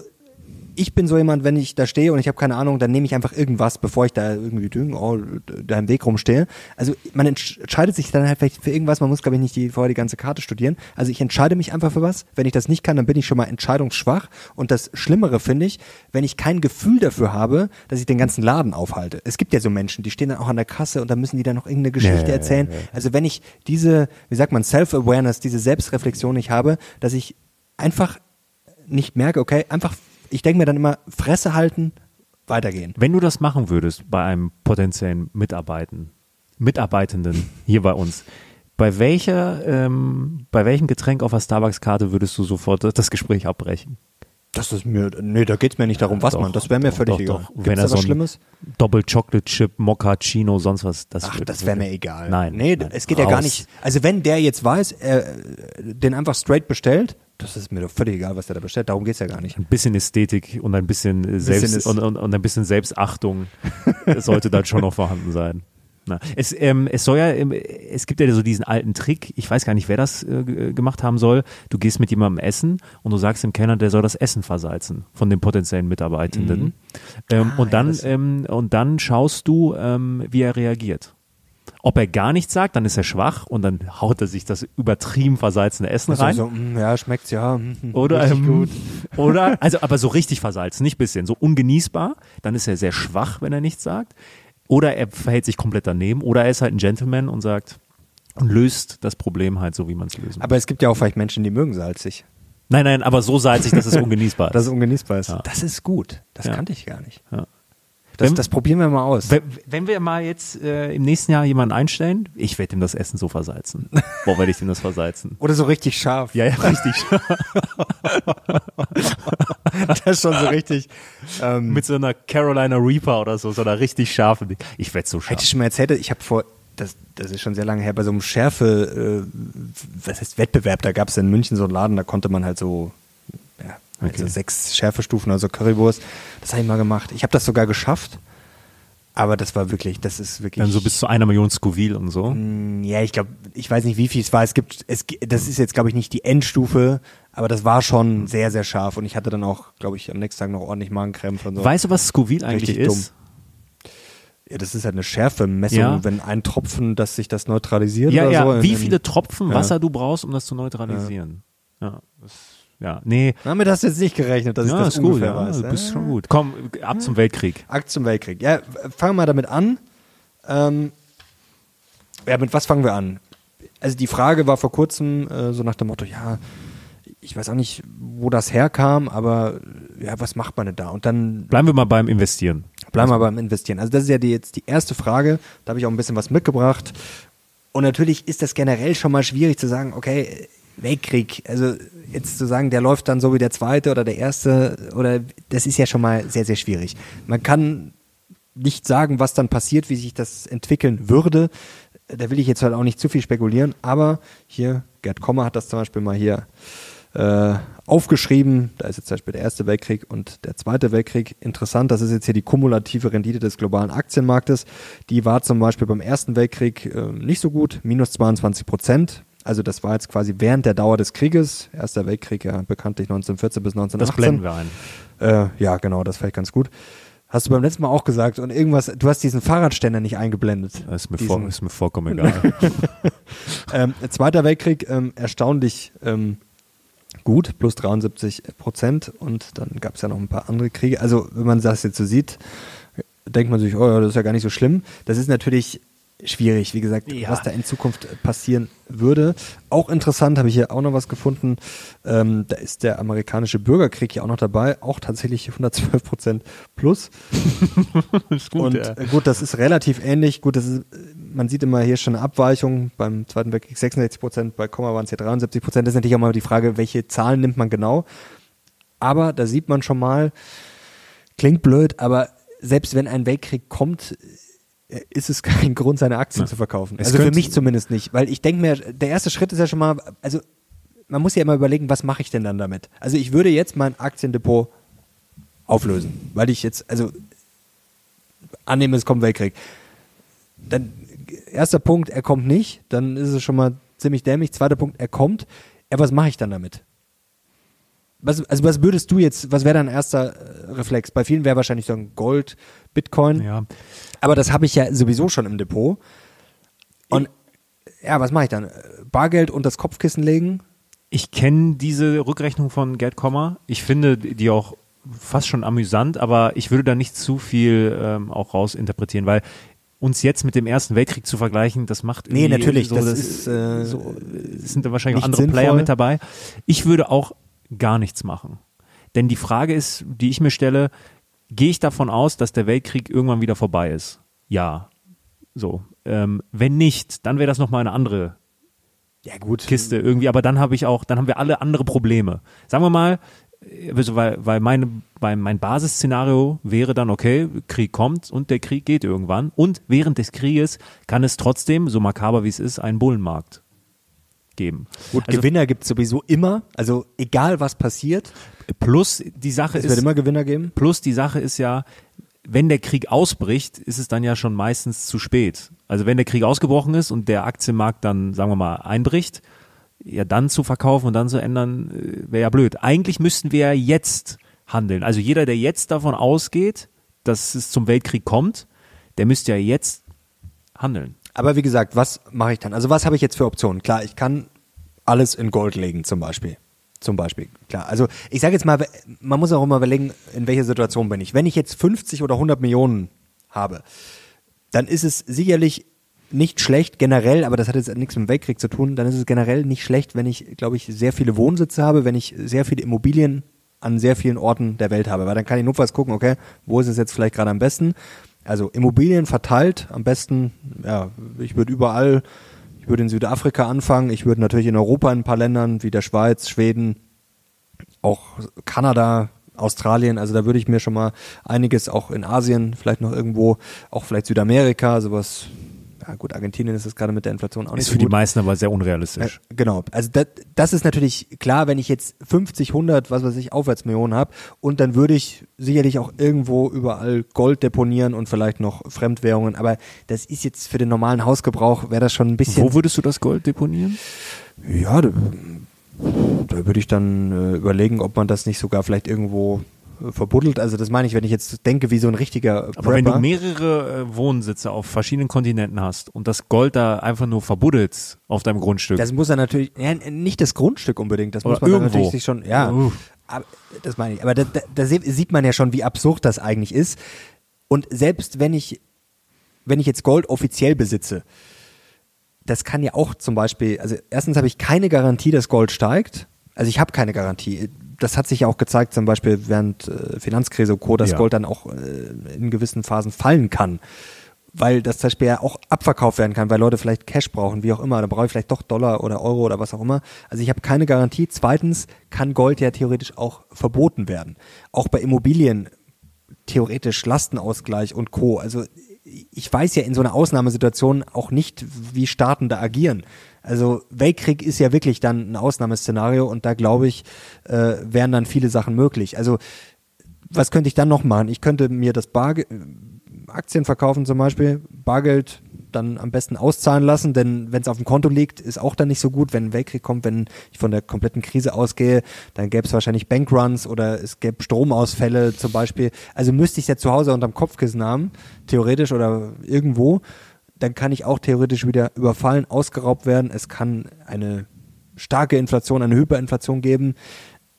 [SPEAKER 1] ich bin so jemand, wenn ich da stehe und ich habe keine Ahnung, dann nehme ich einfach irgendwas, bevor ich da irgendwie oh, da im Weg rumstehe. Also man entsch- entscheidet sich dann halt vielleicht für irgendwas, man muss glaube ich nicht die, vorher die ganze Karte studieren. Also ich entscheide mich einfach für was. Wenn ich das nicht kann, dann bin ich schon mal entscheidungsschwach. Und das Schlimmere finde ich, wenn ich kein Gefühl dafür habe, dass ich den ganzen Laden aufhalte. Es gibt ja so Menschen, die stehen dann auch an der Kasse und dann müssen die dann noch irgendeine Geschichte
[SPEAKER 2] Nee,
[SPEAKER 1] erzählen. Also wenn ich diese, wie sagt man, Self-Awareness, diese Selbstreflexion nicht habe, dass ich einfach nicht merke, okay, einfach, ich denke mir dann immer, Fresse halten, weitergehen.
[SPEAKER 2] Wenn du das machen würdest bei einem potenziellen Mitarbeiten, Mitarbeitenden hier bei uns, bei welcher, ähm, bei welchem Getränk auf der Starbucks-Karte würdest du sofort das Gespräch abbrechen?
[SPEAKER 1] Das ist mir, nee, da geht's mir nicht darum, was
[SPEAKER 2] Doch,
[SPEAKER 1] man, das wäre mir
[SPEAKER 2] doch,
[SPEAKER 1] völlig
[SPEAKER 2] doch,
[SPEAKER 1] egal.
[SPEAKER 2] doch.
[SPEAKER 1] Gibt's
[SPEAKER 2] Wenn
[SPEAKER 1] da was
[SPEAKER 2] so
[SPEAKER 1] Schlimmes?
[SPEAKER 2] Doppel Chocolate Chip, Mochaccino, sonst was. Das
[SPEAKER 1] Ach, das wäre mir egal.
[SPEAKER 2] Nein.
[SPEAKER 1] Nee,
[SPEAKER 2] nein,
[SPEAKER 1] es geht ja gar
[SPEAKER 2] raus.
[SPEAKER 1] nicht. Also wenn der jetzt weiß, er äh, den einfach straight bestellt, das ist mir doch völlig egal, was der da bestellt, darum geht's ja gar nicht.
[SPEAKER 2] Ein bisschen Ästhetik und ein bisschen, äh, Selbst und, und, und ein bisschen Selbstachtung sollte dann schon noch vorhanden sein. Na, es, ähm, es soll ja, es gibt ja so diesen alten Trick, ich weiß gar nicht, wer das äh, g- gemacht haben soll. Du gehst mit jemandem essen und du sagst dem Kellner, der soll das Essen versalzen von den potenziellen Mitarbeitenden. Ähm,
[SPEAKER 1] Ah,
[SPEAKER 2] und,
[SPEAKER 1] ja,
[SPEAKER 2] dann,
[SPEAKER 1] das-
[SPEAKER 2] ähm, und dann schaust du, ähm, wie er reagiert. Ob er gar nichts sagt, dann ist er schwach und dann haut er sich das übertrieben versalzene Essen
[SPEAKER 1] Also
[SPEAKER 2] rein.
[SPEAKER 1] so, mm, ja, schmeckt's ja. mm,
[SPEAKER 2] Oder, ähm,
[SPEAKER 1] gut.
[SPEAKER 2] oder, also, aber so richtig versalzen, nicht bisschen, so ungenießbar. Dann ist er sehr schwach, wenn er nichts sagt. Oder er verhält sich komplett daneben. Oder er ist halt ein Gentleman und sagt, und löst das Problem halt so, wie man es lösen
[SPEAKER 1] Aber es gibt ja auch vielleicht Menschen, die mögen salzig.
[SPEAKER 2] Nein, nein, aber so salzig, dass es ungenießbar ist.
[SPEAKER 1] Dass es ungenießbar ist.
[SPEAKER 2] Ja.
[SPEAKER 1] Das ist gut. Das
[SPEAKER 2] Ja.
[SPEAKER 1] kannte ich gar nicht.
[SPEAKER 2] Ja.
[SPEAKER 1] Das,
[SPEAKER 2] Wenn-
[SPEAKER 1] das probieren wir mal aus.
[SPEAKER 2] Wenn, wenn wir mal jetzt äh, im nächsten Jahr jemanden einstellen, ich werde ihm das Essen so versalzen. Boah, werde ich ihm das versalzen.
[SPEAKER 1] Oder so richtig scharf.
[SPEAKER 2] Ja, ja, richtig.
[SPEAKER 1] Das ist schon so richtig. Ähm,
[SPEAKER 2] Mit so einer Carolina Reaper oder so, so einer richtig scharfen. Ich werde so scharf.
[SPEAKER 1] hätte ich schon mal erzählt, ich habe vor, das, das ist schon sehr lange her, bei so einem Schärfe, äh, was heißt Wettbewerb, da gab es in München so einen Laden, da konnte man halt so,
[SPEAKER 2] Okay.
[SPEAKER 1] so sechs Schärfestufen, also Currywurst. Das habe ich mal gemacht. Ich habe das sogar geschafft, aber das war wirklich, das ist wirklich.
[SPEAKER 2] Dann so bis zu einer Million Scoville und so.
[SPEAKER 1] Mm, Ja, ich glaube, ich weiß nicht, wie viel es war. Es gibt, es, das ist jetzt, glaube ich, nicht die Endstufe, aber das war schon sehr, sehr scharf und ich hatte dann auch, glaube ich, am nächsten Tag noch ordentlich Magenkrämpfe und so.
[SPEAKER 2] Weißt du, was Scoville eigentlich
[SPEAKER 1] Richtig
[SPEAKER 2] ist?
[SPEAKER 1] ja, das ist halt eine Schärfemessung,
[SPEAKER 2] Ja.
[SPEAKER 1] wenn ein Tropfen, dass sich das neutralisiert
[SPEAKER 2] Ja,
[SPEAKER 1] oder
[SPEAKER 2] ja.
[SPEAKER 1] so.
[SPEAKER 2] Wie viele Tropfen
[SPEAKER 1] Ja.
[SPEAKER 2] Wasser du brauchst, um das zu neutralisieren? Ja, das, ja. nee.
[SPEAKER 1] Damit hast du jetzt nicht gerechnet, dass ich
[SPEAKER 2] Ja,
[SPEAKER 1] das
[SPEAKER 2] ist gut.
[SPEAKER 1] ungefähr
[SPEAKER 2] Ja,
[SPEAKER 1] weiß.
[SPEAKER 2] du bist
[SPEAKER 1] Ja.
[SPEAKER 2] schon gut. Komm, ab zum Weltkrieg.
[SPEAKER 1] Akt zum Weltkrieg. Ja, fangen wir mal damit an. Ähm, ja, mit was fangen wir an? Also die Frage war vor kurzem äh, so nach dem Motto, ja, ich weiß auch nicht, wo das herkam, aber äh, ja, was macht man denn da? Und dann
[SPEAKER 2] Bleiben wir mal beim Investieren.
[SPEAKER 1] bleiben wir beim Investieren. Also das ist ja die, jetzt die erste Frage, da habe ich auch ein bisschen was mitgebracht. Und natürlich ist das generell schon mal schwierig zu sagen, okay, Weltkrieg, also jetzt zu sagen, der läuft dann so wie der zweite oder der erste, oder das ist ja schon mal sehr, sehr schwierig. Man kann nicht sagen, was dann passiert, wie sich das entwickeln würde. Da will ich jetzt halt auch nicht zu viel spekulieren, aber hier, Gerd Kommer hat das zum Beispiel mal hier äh, aufgeschrieben. Da ist jetzt zum Beispiel der Erste Weltkrieg und der Zweite Weltkrieg. Interessant, das ist jetzt hier die kumulative Rendite des globalen Aktienmarktes. Die war zum Beispiel beim Ersten Weltkrieg äh, nicht so gut, minus 22 Prozent. Also das war jetzt quasi während der Dauer des Krieges. Erster Weltkrieg ja bekanntlich 1914 bis 1918.
[SPEAKER 2] Das blenden wir ein.
[SPEAKER 1] Äh, ja, genau, das vielleicht ganz gut. Hast du beim letzten Mal auch gesagt und irgendwas, du hast diesen Fahrradständer nicht eingeblendet.
[SPEAKER 2] Das ist mir,
[SPEAKER 1] Diesen-
[SPEAKER 2] vor, ist mir vollkommen egal.
[SPEAKER 1] ähm, Zweiter Weltkrieg, ähm, erstaunlich ähm, gut, plus 73 Prozent und dann gab es ja noch ein paar andere Kriege. Also wenn man das jetzt so sieht, denkt man sich, oh ja, das ist ja gar nicht so schlimm. Das ist natürlich schwierig, wie gesagt,
[SPEAKER 2] Ja.
[SPEAKER 1] was da in Zukunft passieren würde. Auch interessant, habe ich hier auch noch was gefunden. Ähm, da ist der amerikanische Bürgerkrieg ja auch noch dabei, auch tatsächlich 112 Prozent plus.
[SPEAKER 2] ist
[SPEAKER 1] Und
[SPEAKER 2] ja.
[SPEAKER 1] äh, gut, das ist relativ ähnlich. Gut, das ist, äh, man sieht immer hier schon eine Abweichung. Beim Zweiten Weltkrieg 66 Prozent, bei Komma waren es hier 73 Prozent. Das ist natürlich auch mal die Frage, welche Zahlen nimmt man genau. Aber da sieht man schon mal, klingt blöd, aber selbst wenn ein Weltkrieg kommt, ist es kein Grund, seine Aktien
[SPEAKER 2] Ja.
[SPEAKER 1] zu verkaufen.
[SPEAKER 2] Es
[SPEAKER 1] Also für mich zumindest nicht. Weil ich denke mir, der erste Schritt ist ja schon mal, also man muss ja immer überlegen, was mache ich denn dann damit? Also ich würde jetzt mein Aktiendepot auflösen, weil ich jetzt, also annehme, es kommt Weltkrieg. Dann erster Punkt, er kommt nicht, dann ist es schon mal ziemlich dämlich. Zweiter Punkt, er kommt. Ja, was mache ich dann damit? Was, also was würdest du jetzt, was wäre dein erster äh, Reflex? Bei vielen wäre wahrscheinlich so ein Gold, Bitcoin,
[SPEAKER 2] ja.
[SPEAKER 1] aber das habe ich ja sowieso schon im Depot. Und ja, was mache ich dann? Bargeld und das Kopfkissen legen?
[SPEAKER 2] Ich kenne diese Rückrechnung von Gerd Kommer. Ich finde die auch fast schon amüsant, aber ich würde da nicht zu viel ähm, auch rausinterpretieren, weil uns jetzt mit dem Ersten Weltkrieg zu vergleichen, das macht
[SPEAKER 1] Nee,
[SPEAKER 2] irgendwie
[SPEAKER 1] natürlich,
[SPEAKER 2] so,
[SPEAKER 1] das
[SPEAKER 2] das
[SPEAKER 1] ist, äh,
[SPEAKER 2] so, es sind da wahrscheinlich auch andere Player
[SPEAKER 1] sinnvoll.
[SPEAKER 2] mit dabei. Ich würde auch gar nichts machen. Denn die Frage ist, die ich mir stelle, gehe ich davon aus, dass der Weltkrieg irgendwann wieder vorbei ist? Ja. So. Ähm, wenn nicht, dann wäre das nochmal eine andere
[SPEAKER 1] Ja, gut.
[SPEAKER 2] Kiste irgendwie, aber dann habe ich auch, dann haben wir alle andere Probleme. Sagen wir mal, also weil, weil meine, weil mein Basisszenario wäre dann, okay, Krieg kommt und der Krieg geht irgendwann. Und während des Krieges kann es trotzdem, so makaber wie es ist, einen Bullenmarkt geben.
[SPEAKER 1] Gut,
[SPEAKER 2] Also
[SPEAKER 1] Gewinner gibt es sowieso immer. Also egal was passiert,
[SPEAKER 2] plus die Sache
[SPEAKER 1] es wird
[SPEAKER 2] ist,
[SPEAKER 1] immer Gewinner geben.
[SPEAKER 2] plus die Sache ist ja, wenn der Krieg ausbricht, ist es dann ja schon meistens zu spät. Also wenn der Krieg ausgebrochen ist und der Aktienmarkt dann, sagen wir mal, einbricht, ja dann zu verkaufen und dann zu ändern, äh, wäre ja blöd. Eigentlich müssten wir ja jetzt handeln. Also jeder, der jetzt davon ausgeht, dass es zum Weltkrieg kommt, der müsste ja jetzt handeln.
[SPEAKER 1] Aber wie gesagt, was mache ich dann? Also was habe ich jetzt für Optionen? Klar, ich kann alles in Gold legen zum Beispiel. Zum Beispiel, klar. Also ich sage jetzt mal, man muss auch immer überlegen, in welcher Situation bin ich. Wenn ich jetzt 50 oder 100 Millionen habe, dann ist es sicherlich nicht schlecht generell, aber das hat jetzt nichts mit dem Weltkrieg zu tun, dann ist es generell nicht schlecht, wenn ich, glaube ich, sehr viele Wohnsitze habe, wenn ich sehr viele Immobilien an sehr vielen Orten der Welt habe, weil dann kann ich notfalls gucken, okay, wo ist es jetzt vielleicht gerade am besten? Also Immobilien verteilt, am besten, ja, ich würde überall, ich würde in Südafrika anfangen, ich würde natürlich in Europa in ein paar Ländern wie der Schweiz, Schweden, auch Kanada, Australien, also da würde ich mir schon mal einiges auch in Asien, vielleicht noch irgendwo, auch vielleicht Südamerika, sowas ja gut, Argentinien ist es gerade mit der Inflation auch nicht
[SPEAKER 2] Ist
[SPEAKER 1] so
[SPEAKER 2] für die meisten aber sehr unrealistisch.
[SPEAKER 1] Äh, genau. Also das, das ist natürlich klar, wenn ich jetzt 50, 100, was weiß ich, Aufwärtsmillionen habe und dann würde ich sicherlich auch irgendwo überall Gold deponieren und vielleicht noch Fremdwährungen, aber das ist jetzt für den normalen Hausgebrauch, wäre das schon ein bisschen...
[SPEAKER 2] Wo würdest du das Gold deponieren?
[SPEAKER 1] Ja, da, da würde ich dann äh, überlegen, ob man das nicht sogar vielleicht irgendwo verbuddelt. Also das meine ich, wenn ich jetzt denke, wie so ein richtiger
[SPEAKER 2] Aber wenn du
[SPEAKER 1] Prepper.
[SPEAKER 2] mehrere äh, Wohnsitze auf verschiedenen Kontinenten hast und das Gold da einfach nur verbuddelst auf deinem Grundstück.
[SPEAKER 1] Das muss er natürlich, ja, nicht das Grundstück unbedingt, das
[SPEAKER 2] Oder
[SPEAKER 1] muss man
[SPEAKER 2] irgendwo.
[SPEAKER 1] natürlich sich schon, ja, aber, das meine ich. Aber da, da, da sieht man ja schon, wie absurd das eigentlich ist. Und selbst wenn ich, wenn ich jetzt Gold offiziell besitze, das kann ja auch zum Beispiel, also erstens habe ich keine Garantie, dass Gold steigt. Also ich habe keine Garantie. Das hat sich ja auch gezeigt, zum Beispiel während äh, Finanzkrise und Co., dass
[SPEAKER 2] Ja.
[SPEAKER 1] Gold dann auch äh, in gewissen Phasen fallen kann. Weil das zum Beispiel ja auch abverkauft werden kann, weil Leute vielleicht Cash brauchen, wie auch immer. Dann brauche ich vielleicht doch Dollar oder Euro oder was auch immer. Also ich habe keine Garantie. Zweitens kann Gold ja theoretisch auch verboten werden. Auch bei Immobilien theoretisch Lastenausgleich und Co. Also ich weiß ja in so einer Ausnahmesituation auch nicht, wie Staaten da agieren. Also Weltkrieg ist ja wirklich dann ein Ausnahmeszenario und da glaube ich, äh, wären dann viele Sachen möglich. Also was könnte ich dann noch machen? Ich könnte mir das Bargeld, Aktien verkaufen zum Beispiel, Bargeld dann am besten auszahlen lassen, denn wenn es auf dem Konto liegt, ist auch dann nicht so gut. Wenn ein Weltkrieg kommt, wenn ich von der kompletten Krise ausgehe, dann gäbe es wahrscheinlich Bankruns oder es gäbe Stromausfälle zum Beispiel. Also müsste ich es ja zu Hause unterm Kopfkissen haben, theoretisch oder irgendwo. Dann kann ich auch theoretisch wieder überfallen, ausgeraubt werden. Es kann eine starke Inflation, eine Hyperinflation geben.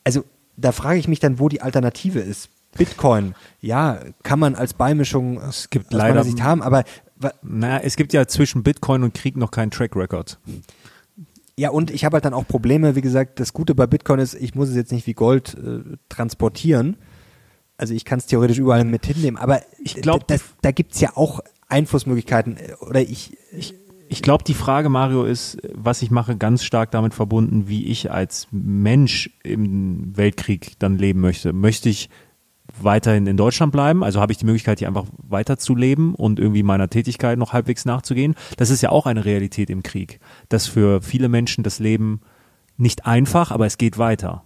[SPEAKER 1] Also da frage ich mich dann, wo die Alternative ist. Bitcoin, ja, kann man als Beimischung es
[SPEAKER 2] gibt
[SPEAKER 1] aus
[SPEAKER 2] leider-
[SPEAKER 1] meiner Sicht haben, aber
[SPEAKER 2] naja, es gibt ja zwischen Bitcoin und Krieg noch keinen Track Record.
[SPEAKER 1] ja, und ich habe halt dann auch Probleme, wie gesagt, das Gute bei Bitcoin ist, ich muss es jetzt nicht wie Gold äh, transportieren. Also ich kann es theoretisch überall mit hinnehmen, aber
[SPEAKER 2] Ich glaub,
[SPEAKER 1] da, da gibt's ja auch Einflussmöglichkeiten. äh, Oder ich, ich
[SPEAKER 2] Ich glaube, die Frage, Mario, ist, was ich mache, ganz stark damit verbunden, wie ich als Mensch im Weltkrieg dann leben möchte. Möchte ich weiterhin in Deutschland bleiben? Also habe ich die Möglichkeit, hier einfach weiterzuleben und irgendwie meiner Tätigkeit noch halbwegs nachzugehen? Das ist ja auch eine Realität im Krieg, dass für viele Menschen das Leben nicht einfach, aber es geht weiter.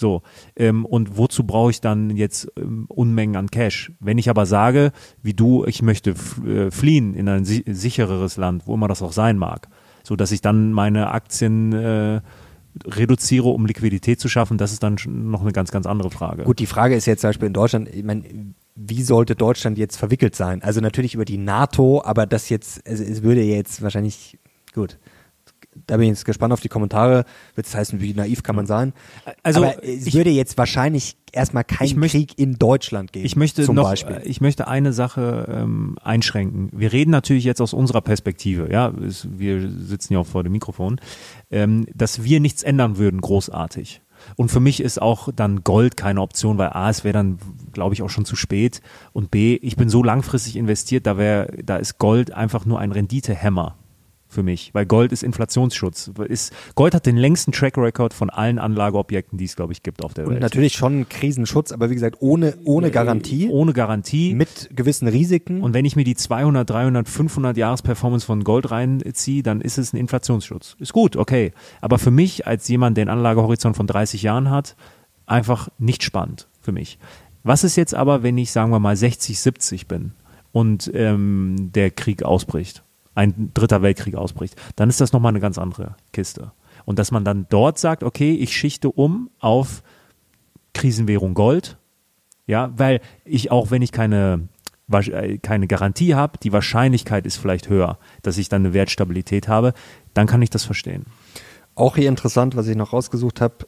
[SPEAKER 2] So, ähm, und wozu brauche ich dann jetzt ähm, Unmengen an Cash? Wenn ich aber sage, wie du, ich möchte äh, fliehen in ein si sichereres Land, wo immer das auch sein mag, so dass ich dann meine Aktien äh, reduziere, um Liquidität zu schaffen, das ist dann noch eine ganz, ganz andere Frage.
[SPEAKER 1] Gut, die Frage ist jetzt zum Beispiel in Deutschland, ich meine, wie sollte Deutschland jetzt verwickelt sein? Also natürlich über die NATO, aber das jetzt, also es würde jetzt wahrscheinlich, gut, da bin ich jetzt gespannt auf die Kommentare, wird es heißen, wie naiv kann man sein?
[SPEAKER 2] Also,
[SPEAKER 1] aber es
[SPEAKER 2] ich-
[SPEAKER 1] würde jetzt wahrscheinlich erstmal kein
[SPEAKER 2] Ich möcht-
[SPEAKER 1] Krieg in Deutschland geben.
[SPEAKER 2] Ich möchte
[SPEAKER 1] zum
[SPEAKER 2] noch,
[SPEAKER 1] Beispiel.
[SPEAKER 2] äh, ich möchte eine Sache ähm, einschränken. Wir reden natürlich jetzt aus unserer Perspektive, ja, es, wir sitzen ja auch vor dem Mikrofon, ähm, dass wir nichts ändern würden, großartig. Und für mich ist auch dann Gold keine Option, weil A, es wäre dann, glaube ich, auch schon zu spät. Und B, ich bin so langfristig investiert, da wäre, da ist Gold einfach nur ein Renditehemmer für mich, weil Gold ist Inflationsschutz. Ist, Gold hat den längsten Track Record von allen Anlageobjekten, die es, glaube ich, gibt auf der
[SPEAKER 1] Und
[SPEAKER 2] Welt.
[SPEAKER 1] natürlich schon Krisenschutz, aber wie gesagt, ohne, ohne Garantie,
[SPEAKER 2] Ohne Garantie.
[SPEAKER 1] mit gewissen Risiken.
[SPEAKER 2] Und wenn ich mir die 200, 300, 500 Jahresperformance von Gold reinziehe, dann ist es ein Inflationsschutz. Ist gut, okay. Aber für mich als jemand, der einen Anlagehorizont von 30 Jahren hat, einfach nicht spannend für mich. Was ist jetzt aber, wenn ich, sagen wir mal, 60, 70 bin und ähm, der Krieg ausbricht, ein dritter Weltkrieg ausbricht, dann ist das nochmal eine ganz andere Kiste. Und dass man dann dort sagt, okay, ich schichte um auf Krisenwährung Gold, ja, weil ich auch, wenn ich keine, äh, keine Garantie habe, die Wahrscheinlichkeit ist vielleicht höher, dass ich dann eine Wertstabilität habe, dann kann ich das verstehen.
[SPEAKER 1] Auch hier interessant, was ich noch rausgesucht habe,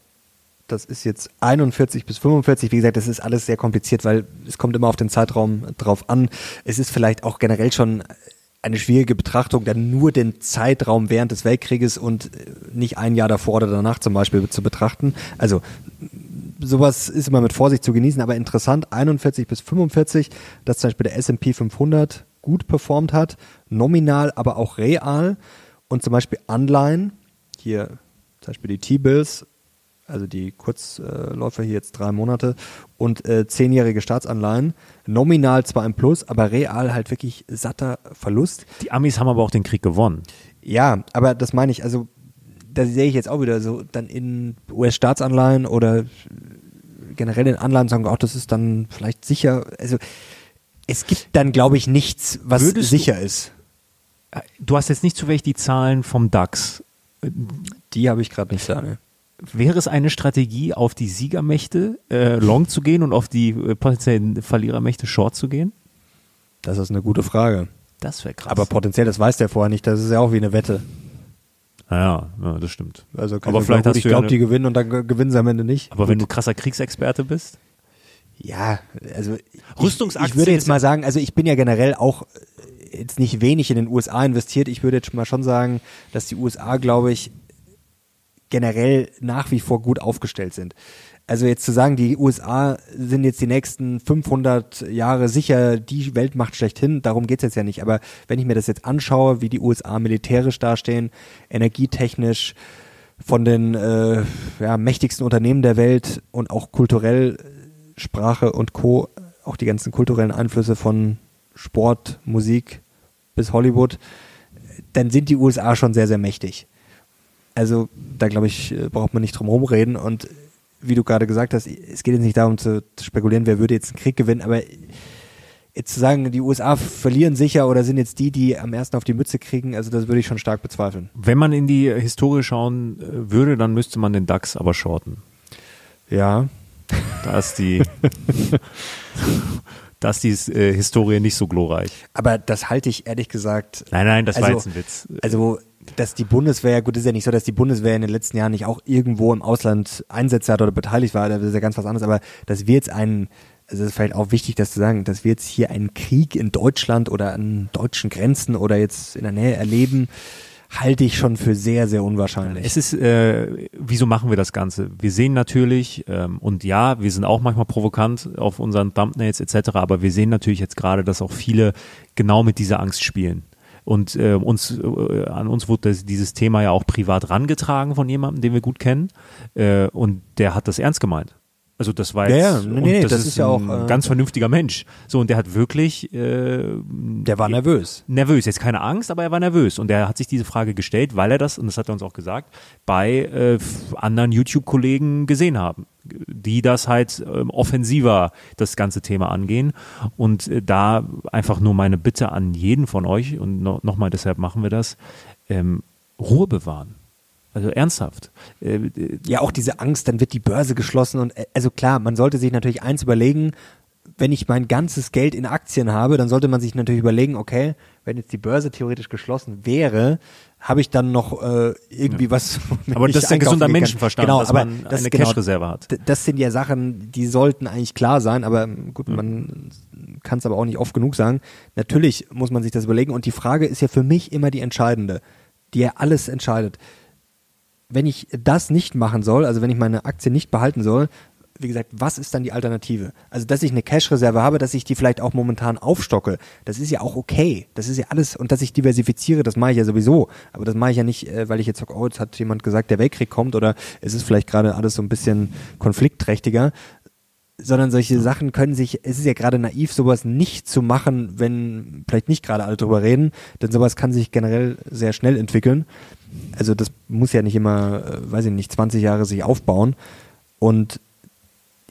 [SPEAKER 1] das ist jetzt 41 bis 45. Wie gesagt, das ist alles sehr kompliziert, weil es kommt immer auf den Zeitraum drauf an. Es ist vielleicht auch generell schon eine schwierige Betrachtung, dann nur den Zeitraum während des Weltkrieges und äh, nicht ein Jahr davor oder danach zum Beispiel zu betrachten. Also sowas ist immer mit Vorsicht zu genießen, aber interessant, 41 bis 45, dass zum Beispiel der S&P 500 gut performt hat, nominal, aber auch real und zum Beispiel Anleihen, hier zum Beispiel die T-Bills, also die Kurzläufer hier jetzt drei Monate und äh, zehnjährige Staatsanleihen, nominal zwar im Plus, aber real halt wirklich satter Verlust.
[SPEAKER 2] Die Amis haben aber auch den Krieg gewonnen.
[SPEAKER 1] Ja, aber das meine ich, also da sehe ich jetzt auch wieder so, dann in US-Staatsanleihen oder generell in Anleihen sagen, auch das ist dann vielleicht sicher, also es gibt dann, glaube ich, nichts, was
[SPEAKER 2] Würdest
[SPEAKER 1] sicher ist.
[SPEAKER 2] Du hast jetzt nicht zufällig die Zahlen vom DAX.
[SPEAKER 1] Die habe ich gerade nicht da. Ne?
[SPEAKER 2] Wäre es eine Strategie, auf die Siegermächte äh, long zu gehen und auf die äh, potenziellen Verlierermächte short zu gehen?
[SPEAKER 1] Das ist eine gute Frage.
[SPEAKER 2] Das wäre krass.
[SPEAKER 1] Aber potenziell, das weiß der vorher nicht. Das ist ja auch wie eine Wette.
[SPEAKER 2] ja, ja, das stimmt.
[SPEAKER 1] Also
[SPEAKER 2] Aber vielleicht hast
[SPEAKER 1] ich
[SPEAKER 2] ja
[SPEAKER 1] glaube,
[SPEAKER 2] eine-
[SPEAKER 1] die gewinnen und dann ge- gewinnen sie am Ende nicht.
[SPEAKER 2] Aber wenn du krasser Kriegsexperte bist?
[SPEAKER 1] Ja, also ich,
[SPEAKER 2] Rüstungsaktien
[SPEAKER 1] ich würde
[SPEAKER 2] ist
[SPEAKER 1] jetzt mal sagen, also ich bin ja generell auch äh, jetzt nicht wenig in den USA investiert. Ich würde jetzt mal schon sagen, dass die USA, glaube ich, generell nach wie vor gut aufgestellt sind. Also jetzt zu sagen, die USA sind jetzt die nächsten 500 Jahre sicher die Weltmacht schlechthin, darum geht's jetzt ja nicht. Aber wenn ich mir das jetzt anschaue, wie die USA militärisch dastehen, energietechnisch, von den äh, ja, mächtigsten Unternehmen der Welt und auch kulturell Sprache und Co., auch die ganzen kulturellen Einflüsse von Sport, Musik bis Hollywood, dann sind die USA schon sehr, sehr mächtig. Also da glaube ich, äh, braucht man nicht drum rumreden und wie du gerade gesagt hast, es geht jetzt nicht darum zu, zu spekulieren, wer würde jetzt einen Krieg gewinnen, aber jetzt zu sagen, die USA verlieren sicher oder sind jetzt die, die am ersten auf die Mütze kriegen, also das würde ich schon stark bezweifeln.
[SPEAKER 2] Wenn man in die Historie schauen äh, würde, dann müsste man den DAX aber shorten.
[SPEAKER 1] Ja,
[SPEAKER 2] Da ist die, da ist die äh, Historie nicht so glorreich.
[SPEAKER 1] aber das halte ich ehrlich gesagt
[SPEAKER 2] Nein, nein, das war
[SPEAKER 1] Also-
[SPEAKER 2] jetzt ein Witz.
[SPEAKER 1] Also, dass die Bundeswehr, gut, ist ja nicht so, dass die Bundeswehr in den letzten Jahren nicht auch irgendwo im Ausland Einsätze hat oder beteiligt war, das ist ja ganz was anderes, aber dass wir jetzt einen, also es ist vielleicht auch wichtig, das zu sagen, dass wir jetzt hier einen Krieg in Deutschland oder an deutschen Grenzen oder jetzt in der Nähe erleben, halte ich schon für sehr, sehr unwahrscheinlich.
[SPEAKER 2] Es ist, äh, wieso machen wir das Ganze? Wir sehen natürlich, ähm, und ja, wir sind auch manchmal provokant auf unseren Thumbnails etc., aber wir sehen natürlich jetzt gerade, dass auch viele genau mit dieser Angst spielen. Und äh, uns, äh, an uns wurde das, dieses Thema ja auch privat rangetragen von jemandem, den wir gut kennen. Äh, und der hat das ernst gemeint. Also das war
[SPEAKER 1] Ja,
[SPEAKER 2] jetzt,
[SPEAKER 1] ja, nee,
[SPEAKER 2] und
[SPEAKER 1] nee,
[SPEAKER 2] das,
[SPEAKER 1] das
[SPEAKER 2] ist,
[SPEAKER 1] ist ja auch,
[SPEAKER 2] ein
[SPEAKER 1] äh,
[SPEAKER 2] ganz vernünftiger Mensch. So, und der hat wirklich äh,
[SPEAKER 1] Der war nervös.
[SPEAKER 2] nervös. Jetzt keine Angst, aber er war nervös. Und er hat sich diese Frage gestellt, weil er das, und das hat er uns auch gesagt, bei äh, anderen YouTube-Kollegen gesehen haben, die das halt ähm, offensiver das ganze Thema angehen. Und äh, da einfach nur meine Bitte an jeden von euch, und no, nochmal deshalb machen wir das, ähm, Ruhe bewahren. Also ernsthaft. Äh,
[SPEAKER 1] Ja, auch diese Angst, dann wird die Börse geschlossen und äh, also klar, man sollte sich natürlich eins überlegen, wenn ich mein ganzes Geld in Aktien habe, dann sollte man sich natürlich überlegen, okay, wenn jetzt die Börse theoretisch geschlossen wäre, habe ich dann noch äh, irgendwie was. womit
[SPEAKER 2] Aber das ist ein gesunder
[SPEAKER 1] kann.
[SPEAKER 2] Menschenverstand,
[SPEAKER 1] genau,
[SPEAKER 2] dass
[SPEAKER 1] aber
[SPEAKER 2] man
[SPEAKER 1] das,
[SPEAKER 2] eine
[SPEAKER 1] genau,
[SPEAKER 2] Cash-Reserve hat.
[SPEAKER 1] Das sind ja Sachen, die sollten eigentlich klar sein, aber gut, man kann es aber auch nicht oft genug sagen. Natürlich muss man sich das überlegen und die Frage ist ja für mich immer die entscheidende, die ja alles entscheidet wenn ich das nicht machen soll, also wenn ich meine Aktie nicht behalten soll, wie gesagt, was ist dann die Alternative? Also, dass ich eine Cash-Reserve habe, dass ich die vielleicht auch momentan aufstocke, das ist ja auch okay. Das ist ja alles, und dass ich diversifiziere, das mache ich ja sowieso. Aber das mache ich ja nicht, äh, weil ich jetzt sage, oh, jetzt hat jemand gesagt, der Weltkrieg kommt oder es ist vielleicht gerade alles so ein bisschen konfliktträchtiger, sondern solche Sachen können sich, es ist ja gerade naiv, sowas nicht zu machen, wenn vielleicht nicht gerade alle drüber reden, denn sowas kann sich generell sehr schnell entwickeln. Also das muss ja nicht immer, äh, weiß ich nicht, 20 Jahre sich aufbauen. Und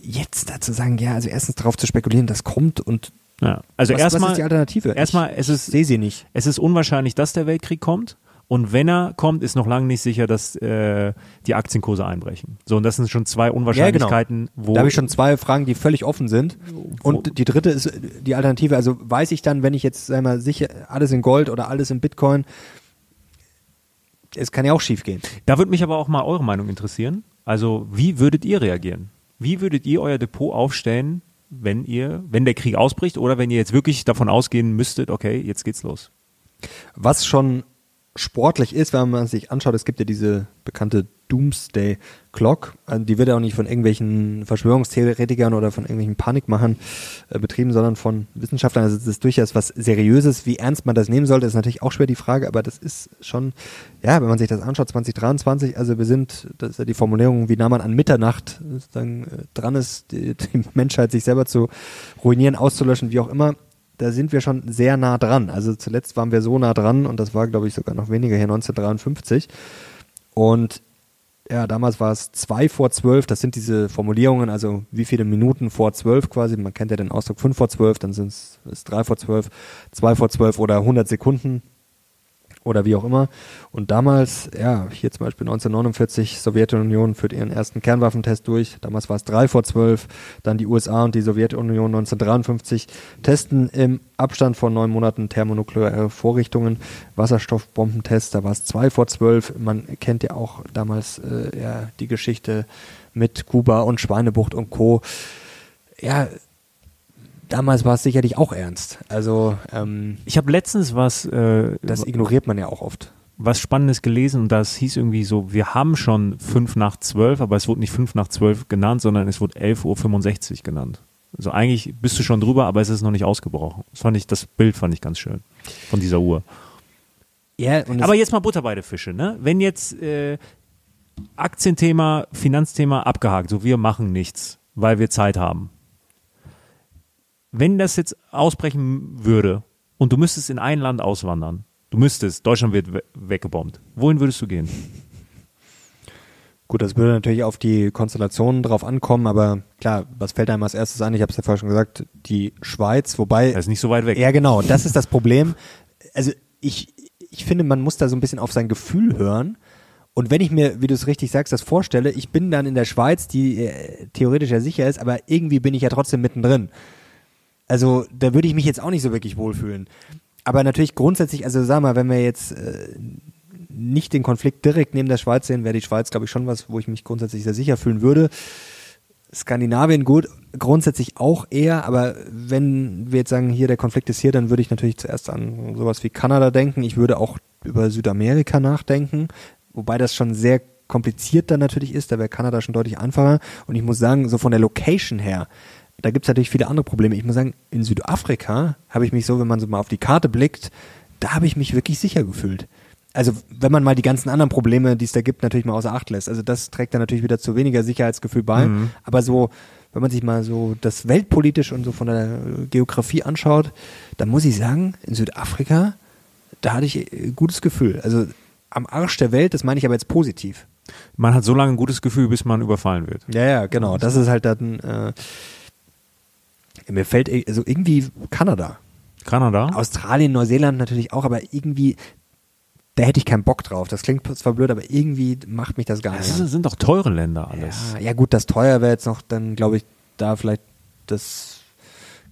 [SPEAKER 1] jetzt dazu sagen, ja, also erstens darauf zu spekulieren, das kommt und
[SPEAKER 2] ja. Also
[SPEAKER 1] was, was
[SPEAKER 2] erstmal,
[SPEAKER 1] ist die Alternative?
[SPEAKER 2] erstmal, es ist,
[SPEAKER 1] sehe sie nicht.
[SPEAKER 2] Es ist unwahrscheinlich, dass der Weltkrieg kommt. Und wenn er kommt, ist noch lange nicht sicher, dass äh, die Aktienkurse einbrechen. So, und das sind schon zwei Unwahrscheinlichkeiten, wo.
[SPEAKER 1] Da habe ich schon zwei Fragen, die völlig offen sind. Und die dritte ist die Alternative. Also weiß ich dann, wenn ich jetzt, sag mal, sicher alles in Gold oder alles in Bitcoin, es kann ja auch schief gehen.
[SPEAKER 2] Da würde mich aber auch mal eure Meinung interessieren. Also, wie würdet ihr reagieren? Wie würdet ihr euer Depot aufstellen, wenn ihr, wenn der Krieg ausbricht oder wenn ihr jetzt wirklich davon ausgehen müsstet, okay, jetzt geht's los?
[SPEAKER 1] Was schon sportlich ist, wenn man sich anschaut, es gibt ja diese bekannte Doomsday Clock, also die wird ja auch nicht von irgendwelchen Verschwörungstheoretikern oder von irgendwelchen Panikmachern äh, betrieben, sondern von Wissenschaftlern. Also das ist durchaus was Seriöses. Wie ernst man das nehmen sollte, ist natürlich auch schwer die Frage, aber das ist schon, ja, wenn man sich das anschaut, 2023, also wir sind, das ist ja die Formulierung, wie nah man an Mitternacht sozusagen, äh, dran ist, die, die Menschheit sich selber zu ruinieren, auszulöschen, wie auch immer da sind wir schon sehr nah dran. Also zuletzt waren wir so nah dran und das war, glaube ich, sogar noch weniger hier 1953. Und ja, damals war es zwei vor zwölf, das sind diese Formulierungen, also wie viele Minuten vor zwölf quasi, man kennt ja den Ausdruck fünf vor zwölf, dann sind es drei vor zwölf, zwei vor zwölf oder 100 Sekunden oder wie auch immer. Und damals, ja, hier zum Beispiel 1949, Sowjetunion führt ihren ersten Kernwaffentest durch. Damals war es drei vor zwölf. Dann die USA und die Sowjetunion 1953 testen im Abstand von neun Monaten thermonukleare Vorrichtungen. Wasserstoffbombentest, da war es zwei vor zwölf. Man kennt ja auch damals äh, ja, die Geschichte mit Kuba und Schweinebucht und Co. Ja, damals war es sicherlich auch ernst. Also ähm,
[SPEAKER 2] ich habe letztens was. Äh,
[SPEAKER 1] das ignoriert man ja auch oft.
[SPEAKER 2] Was Spannendes gelesen und das hieß irgendwie so: Wir haben schon fünf nach zwölf, aber es wurde nicht fünf nach zwölf genannt, sondern es wurde 11.65 Uhr genannt. Also eigentlich bist du schon drüber, aber es ist noch nicht ausgebrochen. Das fand ich, das Bild fand ich ganz schön von dieser Uhr. Ja, aber jetzt mal Butter bei der Fische, ne? Wenn jetzt äh, Aktienthema, Finanzthema abgehakt, so wir machen nichts, weil wir Zeit haben wenn das jetzt ausbrechen würde und du müsstest in ein Land auswandern, du müsstest, Deutschland wird we weggebombt, wohin würdest du gehen?
[SPEAKER 1] Gut, das würde natürlich auf die Konstellationen drauf ankommen, aber klar, was fällt einem als erstes ein? Ich habe es ja vorher schon gesagt, die Schweiz, wobei.
[SPEAKER 2] Das ist nicht so weit weg.
[SPEAKER 1] Ja, genau, das ist das Problem. Also ich, ich finde, man muss da so ein bisschen auf sein Gefühl hören. Und wenn ich mir, wie du es richtig sagst, das vorstelle, ich bin dann in der Schweiz, die äh, theoretisch ja sicher ist, aber irgendwie bin ich ja trotzdem mittendrin. Also da würde ich mich jetzt auch nicht so wirklich wohlfühlen. Aber natürlich grundsätzlich, also sag mal, wenn wir jetzt äh, nicht den Konflikt direkt neben der Schweiz sehen, wäre die Schweiz, glaube ich, schon was, wo ich mich grundsätzlich sehr sicher fühlen würde. Skandinavien gut, grundsätzlich auch eher, aber wenn wir jetzt sagen, hier der Konflikt ist hier, dann würde ich natürlich zuerst an sowas wie Kanada denken. Ich würde auch über Südamerika nachdenken, wobei das schon sehr kompliziert dann natürlich ist, da wäre Kanada schon deutlich einfacher. Und ich muss sagen, so von der Location her, da gibt es natürlich viele andere Probleme. Ich muss sagen, in Südafrika habe ich mich so, wenn man so mal auf die Karte blickt, da habe ich mich wirklich sicher gefühlt. Also wenn man mal die ganzen anderen Probleme, die es da gibt, natürlich mal außer Acht lässt. Also das trägt dann natürlich wieder zu weniger Sicherheitsgefühl bei. Mhm. Aber so, wenn man sich mal so das weltpolitisch und so von der Geografie anschaut, dann muss ich sagen, in Südafrika, da hatte ich ein gutes Gefühl. Also am Arsch der Welt, das meine ich aber jetzt positiv.
[SPEAKER 2] Man hat so lange ein gutes Gefühl, bis man überfallen wird.
[SPEAKER 1] Ja, ja, genau. Das ist halt dann, äh, mir fällt also irgendwie Kanada.
[SPEAKER 2] Kanada?
[SPEAKER 1] Australien, Neuseeland natürlich auch, aber irgendwie, da hätte ich keinen Bock drauf. Das klingt zwar blöd, aber irgendwie macht mich das gar nicht.
[SPEAKER 2] Das sind doch teure Länder alles.
[SPEAKER 1] Ja, ja gut, das teuer wäre jetzt noch dann, glaube ich, da vielleicht das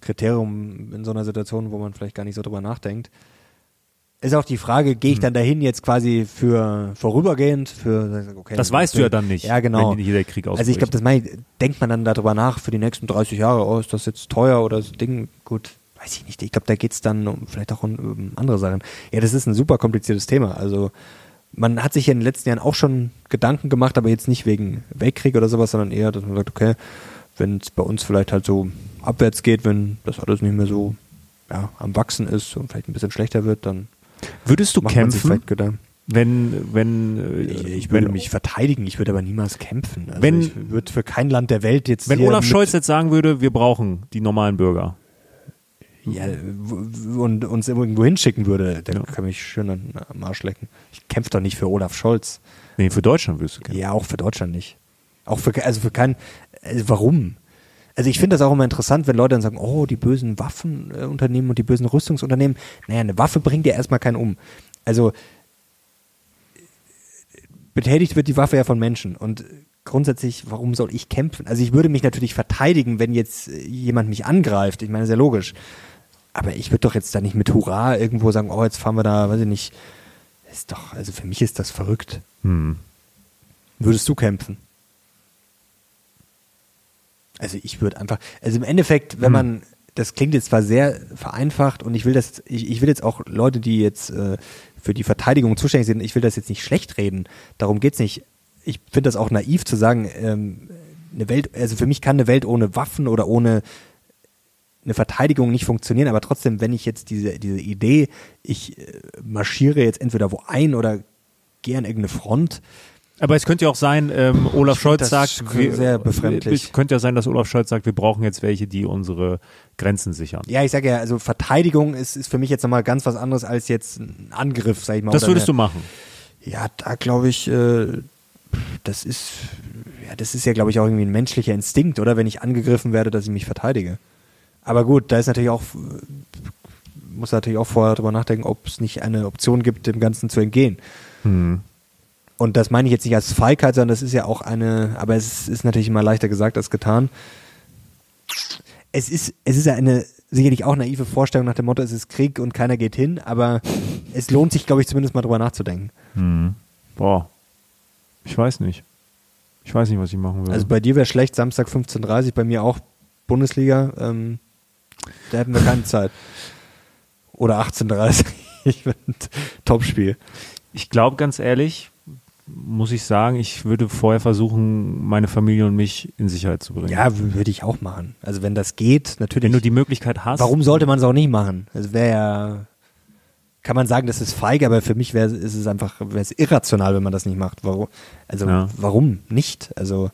[SPEAKER 1] Kriterium in so einer Situation, wo man vielleicht gar nicht so drüber nachdenkt. Ist auch die Frage, gehe ich hm. dann dahin jetzt quasi für vorübergehend, für
[SPEAKER 2] okay, Das weißt du ja dann nicht,
[SPEAKER 1] ja, genau.
[SPEAKER 2] wenn hier der Krieg ausbricht.
[SPEAKER 1] Also ich glaube, das meine ich, denkt man dann darüber nach für die nächsten 30 Jahre, oh, ist das jetzt teuer oder das Ding, gut, weiß ich nicht. Ich glaube, da geht's dann um, vielleicht auch um, um andere Sachen. Ja, das ist ein super kompliziertes Thema. Also man hat sich ja in den letzten Jahren auch schon Gedanken gemacht, aber jetzt nicht wegen Weltkrieg oder sowas, sondern eher, dass man sagt, okay, wenn es bei uns vielleicht halt so abwärts geht, wenn das alles nicht mehr so ja, am Wachsen ist und vielleicht ein bisschen schlechter wird, dann
[SPEAKER 2] Würdest du kämpfen? Wenn, wenn,
[SPEAKER 1] äh, ich, ich würde wenn, mich verteidigen, ich würde aber niemals kämpfen. Also
[SPEAKER 2] wenn,
[SPEAKER 1] ich würde für kein Land der Welt jetzt.
[SPEAKER 2] Wenn Olaf Scholz jetzt sagen würde, wir brauchen die normalen Bürger.
[SPEAKER 1] Ja, und uns irgendwo hinschicken würde, dann ja. kann mich schön am Arsch lecken. Ich kämpfe doch nicht für Olaf Scholz.
[SPEAKER 2] Nee, für Deutschland wirst du kämpfen.
[SPEAKER 1] Ja, auch für Deutschland nicht. Auch für, also für kein, also warum? Also ich finde das auch immer interessant, wenn Leute dann sagen, oh, die bösen Waffenunternehmen und die bösen Rüstungsunternehmen. Naja, eine Waffe bringt ja erstmal keinen um. Also betätigt wird die Waffe ja von Menschen und grundsätzlich, warum soll ich kämpfen? Also ich würde mich natürlich verteidigen, wenn jetzt jemand mich angreift. Ich meine, sehr logisch. Aber ich würde doch jetzt da nicht mit Hurra irgendwo sagen, oh, jetzt fahren wir da, weiß ich nicht. Ist doch, also für mich ist das verrückt. Hm. Würdest du kämpfen? Also ich würde einfach, also im Endeffekt, wenn hm. man das klingt jetzt zwar sehr vereinfacht und ich will das, ich, ich will jetzt auch Leute, die jetzt äh, für die Verteidigung zuständig sind, ich will das jetzt nicht schlecht reden. Darum geht's nicht. Ich finde das auch naiv zu sagen, ähm, eine Welt, also für mich kann eine Welt ohne Waffen oder ohne eine Verteidigung nicht funktionieren, aber trotzdem, wenn ich jetzt diese, diese Idee, ich äh, marschiere jetzt entweder wo ein oder gehe an irgendeine Front,
[SPEAKER 2] Aber es könnte ja auch sein, ähm, Olaf Scholz sagt,
[SPEAKER 1] sch- sehr befremdlich.
[SPEAKER 2] Es könnte ja sein, dass Olaf Scholz sagt, wir brauchen jetzt welche, die unsere Grenzen sichern.
[SPEAKER 1] Ja, ich sage ja, also Verteidigung ist, ist für mich jetzt nochmal ganz was anderes als jetzt ein Angriff, sag ich mal.
[SPEAKER 2] Das würdest
[SPEAKER 1] eine,
[SPEAKER 2] du machen.
[SPEAKER 1] Ja, da glaube ich, äh, das ist, ja, das ist ja, glaube ich, auch irgendwie ein menschlicher Instinkt, oder? Wenn ich angegriffen werde, dass ich mich verteidige. Aber gut, da ist natürlich auch, muss natürlich auch vorher drüber nachdenken, ob es nicht eine Option gibt, dem Ganzen zu entgehen.
[SPEAKER 2] Hm.
[SPEAKER 1] Und das meine ich jetzt nicht als Feigheit, sondern das ist ja auch eine, aber es ist, natürlich immer leichter gesagt als getan. Es ist, es ist ja eine sicherlich auch naive Vorstellung nach dem Motto, es ist Krieg und keiner geht hin, aber es lohnt sich, glaube ich, zumindest mal drüber nachzudenken.
[SPEAKER 2] Hm. Boah. Ich weiß nicht. Ich weiß nicht, was ich machen würde.
[SPEAKER 1] Also bei dir wäre schlecht, Samstag 15.30 bei mir auch Bundesliga, ähm, da hätten wir keine Zeit. Oder 18.30 ich finde Topspiel.
[SPEAKER 2] ich glaube ganz ehrlich, muss ich sagen, ich würde vorher versuchen, meine Familie und mich in Sicherheit zu bringen.
[SPEAKER 1] Ja, würde ich auch machen. Also wenn das geht, natürlich.
[SPEAKER 2] Wenn du die Möglichkeit hast.
[SPEAKER 1] Warum sollte man es auch nicht machen? Es wäre ja, kann man sagen, das ist feige, aber für mich wäre ist es einfach, wäre es irrational, wenn man das nicht macht. Warum? Also
[SPEAKER 2] Ja.
[SPEAKER 1] warum nicht? Also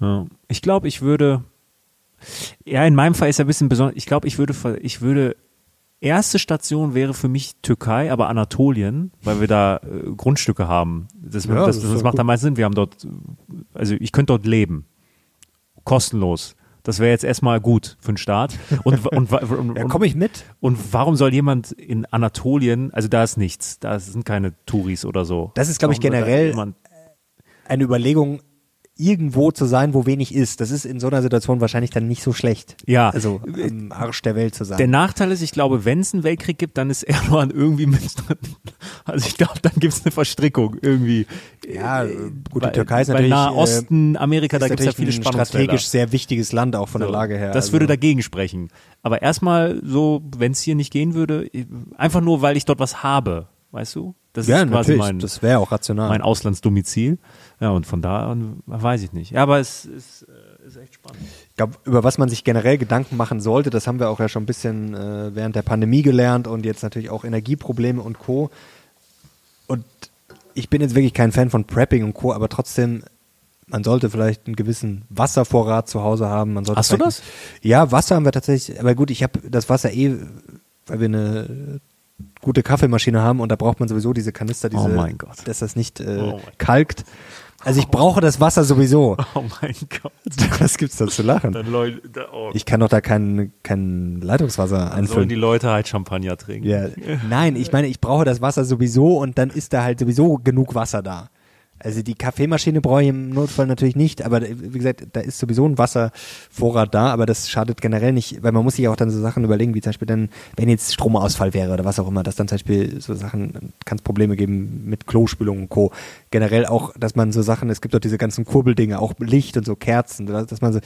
[SPEAKER 2] Ja. Ich glaube, ich würde. Ja, in meinem Fall ist ja ein bisschen besonders. Ich glaube, ich würde, ich würde. Erste Station wäre für mich Türkei, aber Anatolien, weil wir da äh, Grundstücke haben. Das,
[SPEAKER 1] Ja,
[SPEAKER 2] das,
[SPEAKER 1] das
[SPEAKER 2] das, macht
[SPEAKER 1] gut.
[SPEAKER 2] am meisten Sinn. Wir haben dort, also ich könnte dort leben. Kostenlos. Das wäre jetzt erstmal gut für den Staat. Und, und, und,
[SPEAKER 1] ja, komme ich mit.
[SPEAKER 2] und warum soll jemand in Anatolien, also da ist nichts, da sind keine Touris oder so.
[SPEAKER 1] Das ist, glaub ich, generell- Eine Überlegung, irgendwo zu sein, wo wenig ist. Das ist in so einer Situation wahrscheinlich dann nicht so schlecht.
[SPEAKER 2] Ja.
[SPEAKER 1] Also am Arsch der Welt zu sein.
[SPEAKER 2] Der Nachteil ist, ich glaube, wenn es einen Weltkrieg gibt, dann ist Erdogan irgendwie mit drin. Also ich glaube, dann gibt es eine Verstrickung irgendwie.
[SPEAKER 1] Ja,
[SPEAKER 2] Äh,
[SPEAKER 1] gut, die Türkei ist natürlich,
[SPEAKER 2] Nahe Osten, Amerika, da gibt es ja viele
[SPEAKER 1] ein
[SPEAKER 2] Spannungsfelder.
[SPEAKER 1] strategisch sehr wichtiges Land auch von der
[SPEAKER 2] So,
[SPEAKER 1] Lage her.
[SPEAKER 2] Das
[SPEAKER 1] also.
[SPEAKER 2] würde dagegen sprechen. Aber erstmal so, wenn es hier nicht gehen würde, einfach nur, weil ich dort was habe, weißt du? Das
[SPEAKER 1] ja,
[SPEAKER 2] ist quasi
[SPEAKER 1] natürlich.
[SPEAKER 2] mein,
[SPEAKER 1] das wäre auch rational.
[SPEAKER 2] mein Auslandsdomizil. Ja, und von da an weiß ich nicht. Ja, aber es ist, äh, ist echt spannend.
[SPEAKER 1] Ich glaube, über was man sich generell Gedanken machen sollte, das haben wir auch ja schon ein bisschen äh, während der Pandemie gelernt und jetzt natürlich auch Energieprobleme und Co. Und ich bin jetzt wirklich kein Fan von Prepping und Co., aber trotzdem, man sollte vielleicht einen gewissen Wasservorrat zu Hause haben. Man sollte
[SPEAKER 2] Hast du
[SPEAKER 1] vielleicht- Ja, Wasser haben wir tatsächlich, aber gut, ich habe das Wasser eh, weil wir eine gute Kaffeemaschine haben und da braucht man sowieso diese Kanister, diese,
[SPEAKER 2] Oh mein Gott.
[SPEAKER 1] dass das nicht äh,
[SPEAKER 2] Oh
[SPEAKER 1] kalkt. Also ich brauche das Wasser sowieso.
[SPEAKER 2] Oh mein Gott.
[SPEAKER 1] Was gibt's da zu lachen?
[SPEAKER 2] Leute, oh,
[SPEAKER 1] Ich kann doch da kein, kein Leitungswasser
[SPEAKER 2] dann sollen
[SPEAKER 1] einfüllen.
[SPEAKER 2] die Leute halt Champagner trinken.
[SPEAKER 1] Ja. Nein, ich meine, ich brauche das Wasser sowieso und dann ist da halt sowieso genug Wasser da. Also die Kaffeemaschine brauche ich im Notfall natürlich nicht, aber wie gesagt, da ist sowieso ein Wasservorrat da, aber das schadet generell nicht, weil man muss sich auch dann so Sachen überlegen, wie zum Beispiel dann, wenn jetzt Stromausfall wäre oder was auch immer, dass dann zum Beispiel so Sachen, kann es Probleme geben mit Klospülung und Co. Generell auch, dass man so Sachen, es gibt doch diese ganzen Kurbeldinge, auch Licht und so Kerzen, dass man so,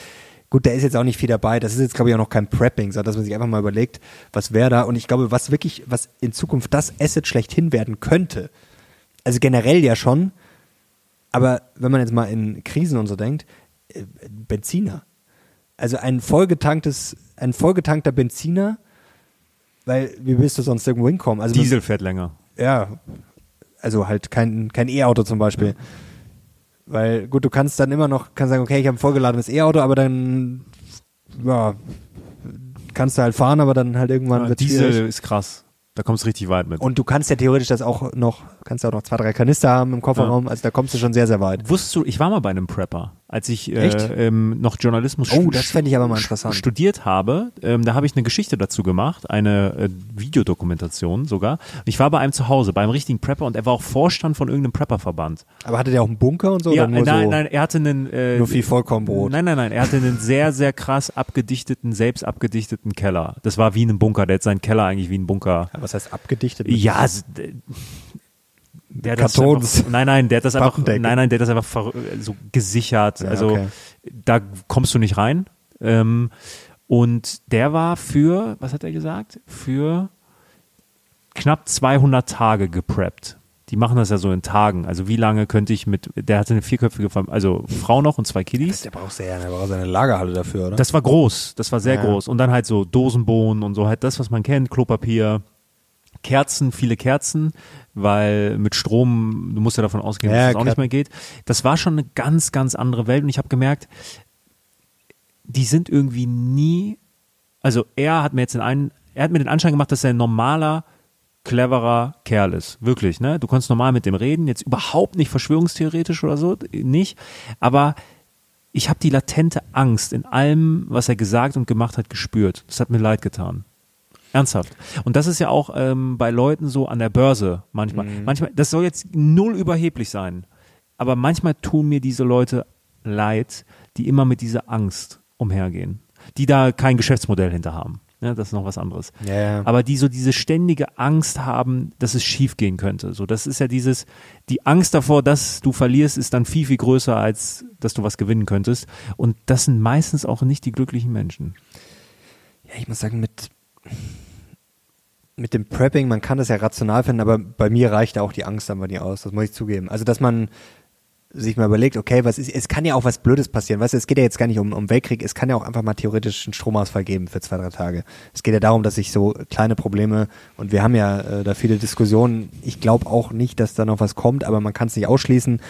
[SPEAKER 1] Gut, da ist jetzt auch nicht viel dabei. Das ist jetzt, glaube ich, auch noch kein Prepping, sondern dass man sich einfach mal überlegt, was wäre da. Und ich glaube, was wirklich, was in Zukunft das Asset schlechthin werden könnte, also generell ja schon, aber wenn man jetzt mal in Krisen und so denkt, äh, Benziner. Also ein vollgetanktes, ein vollgetankter Benziner, weil wie willst du sonst irgendwo hinkommen? Also
[SPEAKER 2] Diesel fährt länger.
[SPEAKER 1] ja, also halt kein, kein E-Auto zum Beispiel. Weil, gut, du kannst dann immer noch, kannst sagen, okay, ich habe ein vollgeladenes E-Auto, aber dann, ja, kannst du halt fahren, aber dann halt irgendwann
[SPEAKER 2] Ja,
[SPEAKER 1] wird
[SPEAKER 2] Diesel ist krass. Da kommst du richtig weit mit.
[SPEAKER 1] Und du kannst ja theoretisch das auch noch, kannst ja auch noch zwei, drei Kanister haben im Kofferraum, also da kommst du schon sehr, sehr weit.
[SPEAKER 2] Wusstest du, ich war mal bei einem Prepper, als ich äh, ähm, noch Journalismus
[SPEAKER 1] Oh,
[SPEAKER 2] stu- studiert habe. Ähm, da habe ich eine Geschichte dazu gemacht, eine äh, Videodokumentation sogar. Und ich war bei einem zu Hause, bei einem richtigen Prepper und er war auch Vorstand von irgendeinem Prepperverband.
[SPEAKER 1] Aber hatte der auch einen Bunker und so?
[SPEAKER 2] ja, nein,
[SPEAKER 1] so,
[SPEAKER 2] nein, er hatte einen äh,
[SPEAKER 1] nur viel Vollkornbrot?
[SPEAKER 2] Nein, nein, nein. Er hatte einen sehr, sehr krass abgedichteten, selbst abgedichteten Keller. Das war wie in einem Bunker. Der hat seinen Keller eigentlich wie ein Bunker.
[SPEAKER 1] Was heißt abgedichtet?
[SPEAKER 2] Ja, der hat das
[SPEAKER 1] Kartons.
[SPEAKER 2] einfach, nein, nein, der hat das einfach, nein, nein, der hat das einfach so gesichert.
[SPEAKER 1] Ja,
[SPEAKER 2] also
[SPEAKER 1] okay.
[SPEAKER 2] da kommst du nicht rein. Ähm, Und der war für, was hat er gesagt? Für knapp 200 Tage gepreppt. Die machen das ja so in Tagen. Also wie lange könnte ich mit, der hatte eine vierköpfige Familie, also Frau noch und zwei Kiddies.
[SPEAKER 1] Der braucht ja, der braucht seine Lagerhalle dafür, oder?
[SPEAKER 2] Das war groß, das war sehr
[SPEAKER 1] Ja.
[SPEAKER 2] groß. Und dann halt so Dosenbohnen und so halt das, was man kennt, Klopapier, Kerzen, viele Kerzen, weil mit Strom, du musst ja davon ausgehen,
[SPEAKER 1] Ja,
[SPEAKER 2] dass es auch
[SPEAKER 1] klar.
[SPEAKER 2] nicht mehr geht. Das war schon eine ganz, ganz andere Welt und ich habe gemerkt, die sind irgendwie nie, also er hat mir jetzt den einen, er hat mir den Anschein gemacht, dass er ein normaler, cleverer Kerl ist. Wirklich, ne? Du kannst normal mit dem reden, jetzt überhaupt nicht verschwörungstheoretisch oder so, nicht, aber ich habe die latente Angst in allem, was er gesagt und gemacht hat, gespürt. Das hat mir leid getan. Ernsthaft. Und das ist ja auch ähm, bei Leuten so an der Börse manchmal. Manchmal, das soll jetzt null überheblich sein. Aber manchmal tun mir diese Leute leid, die immer mit dieser Angst umhergehen. Die da kein Geschäftsmodell hinter haben. Ja, das ist noch was anderes.
[SPEAKER 1] Ja.
[SPEAKER 2] Aber die so diese ständige Angst haben, dass es schief gehen könnte. So, das ist ja dieses, die Angst davor, dass du verlierst, ist dann viel, viel größer, als dass du was gewinnen könntest. Und das sind meistens auch nicht die glücklichen Menschen.
[SPEAKER 1] Ja, ich muss sagen, mit, mit dem Prepping, man kann das ja rational finden, aber bei mir reicht auch die Angst einfach nicht aus, das muss ich zugeben. Also, dass man sich mal überlegt, okay, was ist, es kann ja auch was Blödes passieren, weißt du, es geht ja jetzt gar nicht um, um Weltkrieg, es kann ja auch einfach mal theoretisch einen Stromausfall geben für zwei, drei Tage. Es geht ja darum, dass sich so kleine Probleme, und wir haben ja äh, da viele Diskussionen, ich glaube auch nicht, dass da noch was kommt, aber man kann es nicht ausschließen.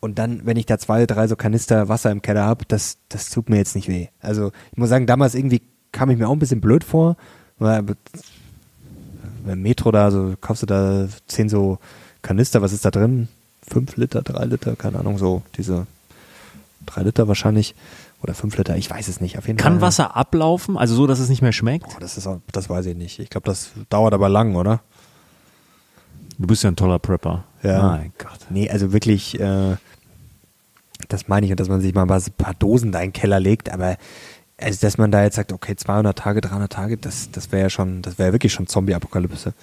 [SPEAKER 1] Und dann, wenn ich da zwei, drei so Kanister Wasser im Keller habe, das, das tut mir jetzt nicht weh. Also ich muss sagen, damals irgendwie kam ich mir auch ein bisschen blöd vor, weil beim Metro da, so kaufst du da zehn so Kanister, was ist da drin? Fünf Liter, drei Liter, keine Ahnung, so diese drei Liter wahrscheinlich oder fünf Liter, ich weiß es nicht. Auf jeden
[SPEAKER 2] Kann
[SPEAKER 1] Fall.
[SPEAKER 2] Wasser ablaufen, also so, dass es nicht mehr schmeckt?
[SPEAKER 1] Boah, das ist, auch- das weiß ich nicht. Ich glaube, das dauert aber lang, oder?
[SPEAKER 2] Du bist ja ein toller Prepper.
[SPEAKER 1] Ja.
[SPEAKER 2] Mein Gott.
[SPEAKER 1] Nee, also wirklich, äh, das meine ich und dass man sich mal was, ein paar Dosen da in den Keller legt, aber also, dass man da jetzt sagt, okay, 200 Tage, 300 Tage, das, das wäre ja schon, das wäre ja wirklich schon Zombie-Apokalypse.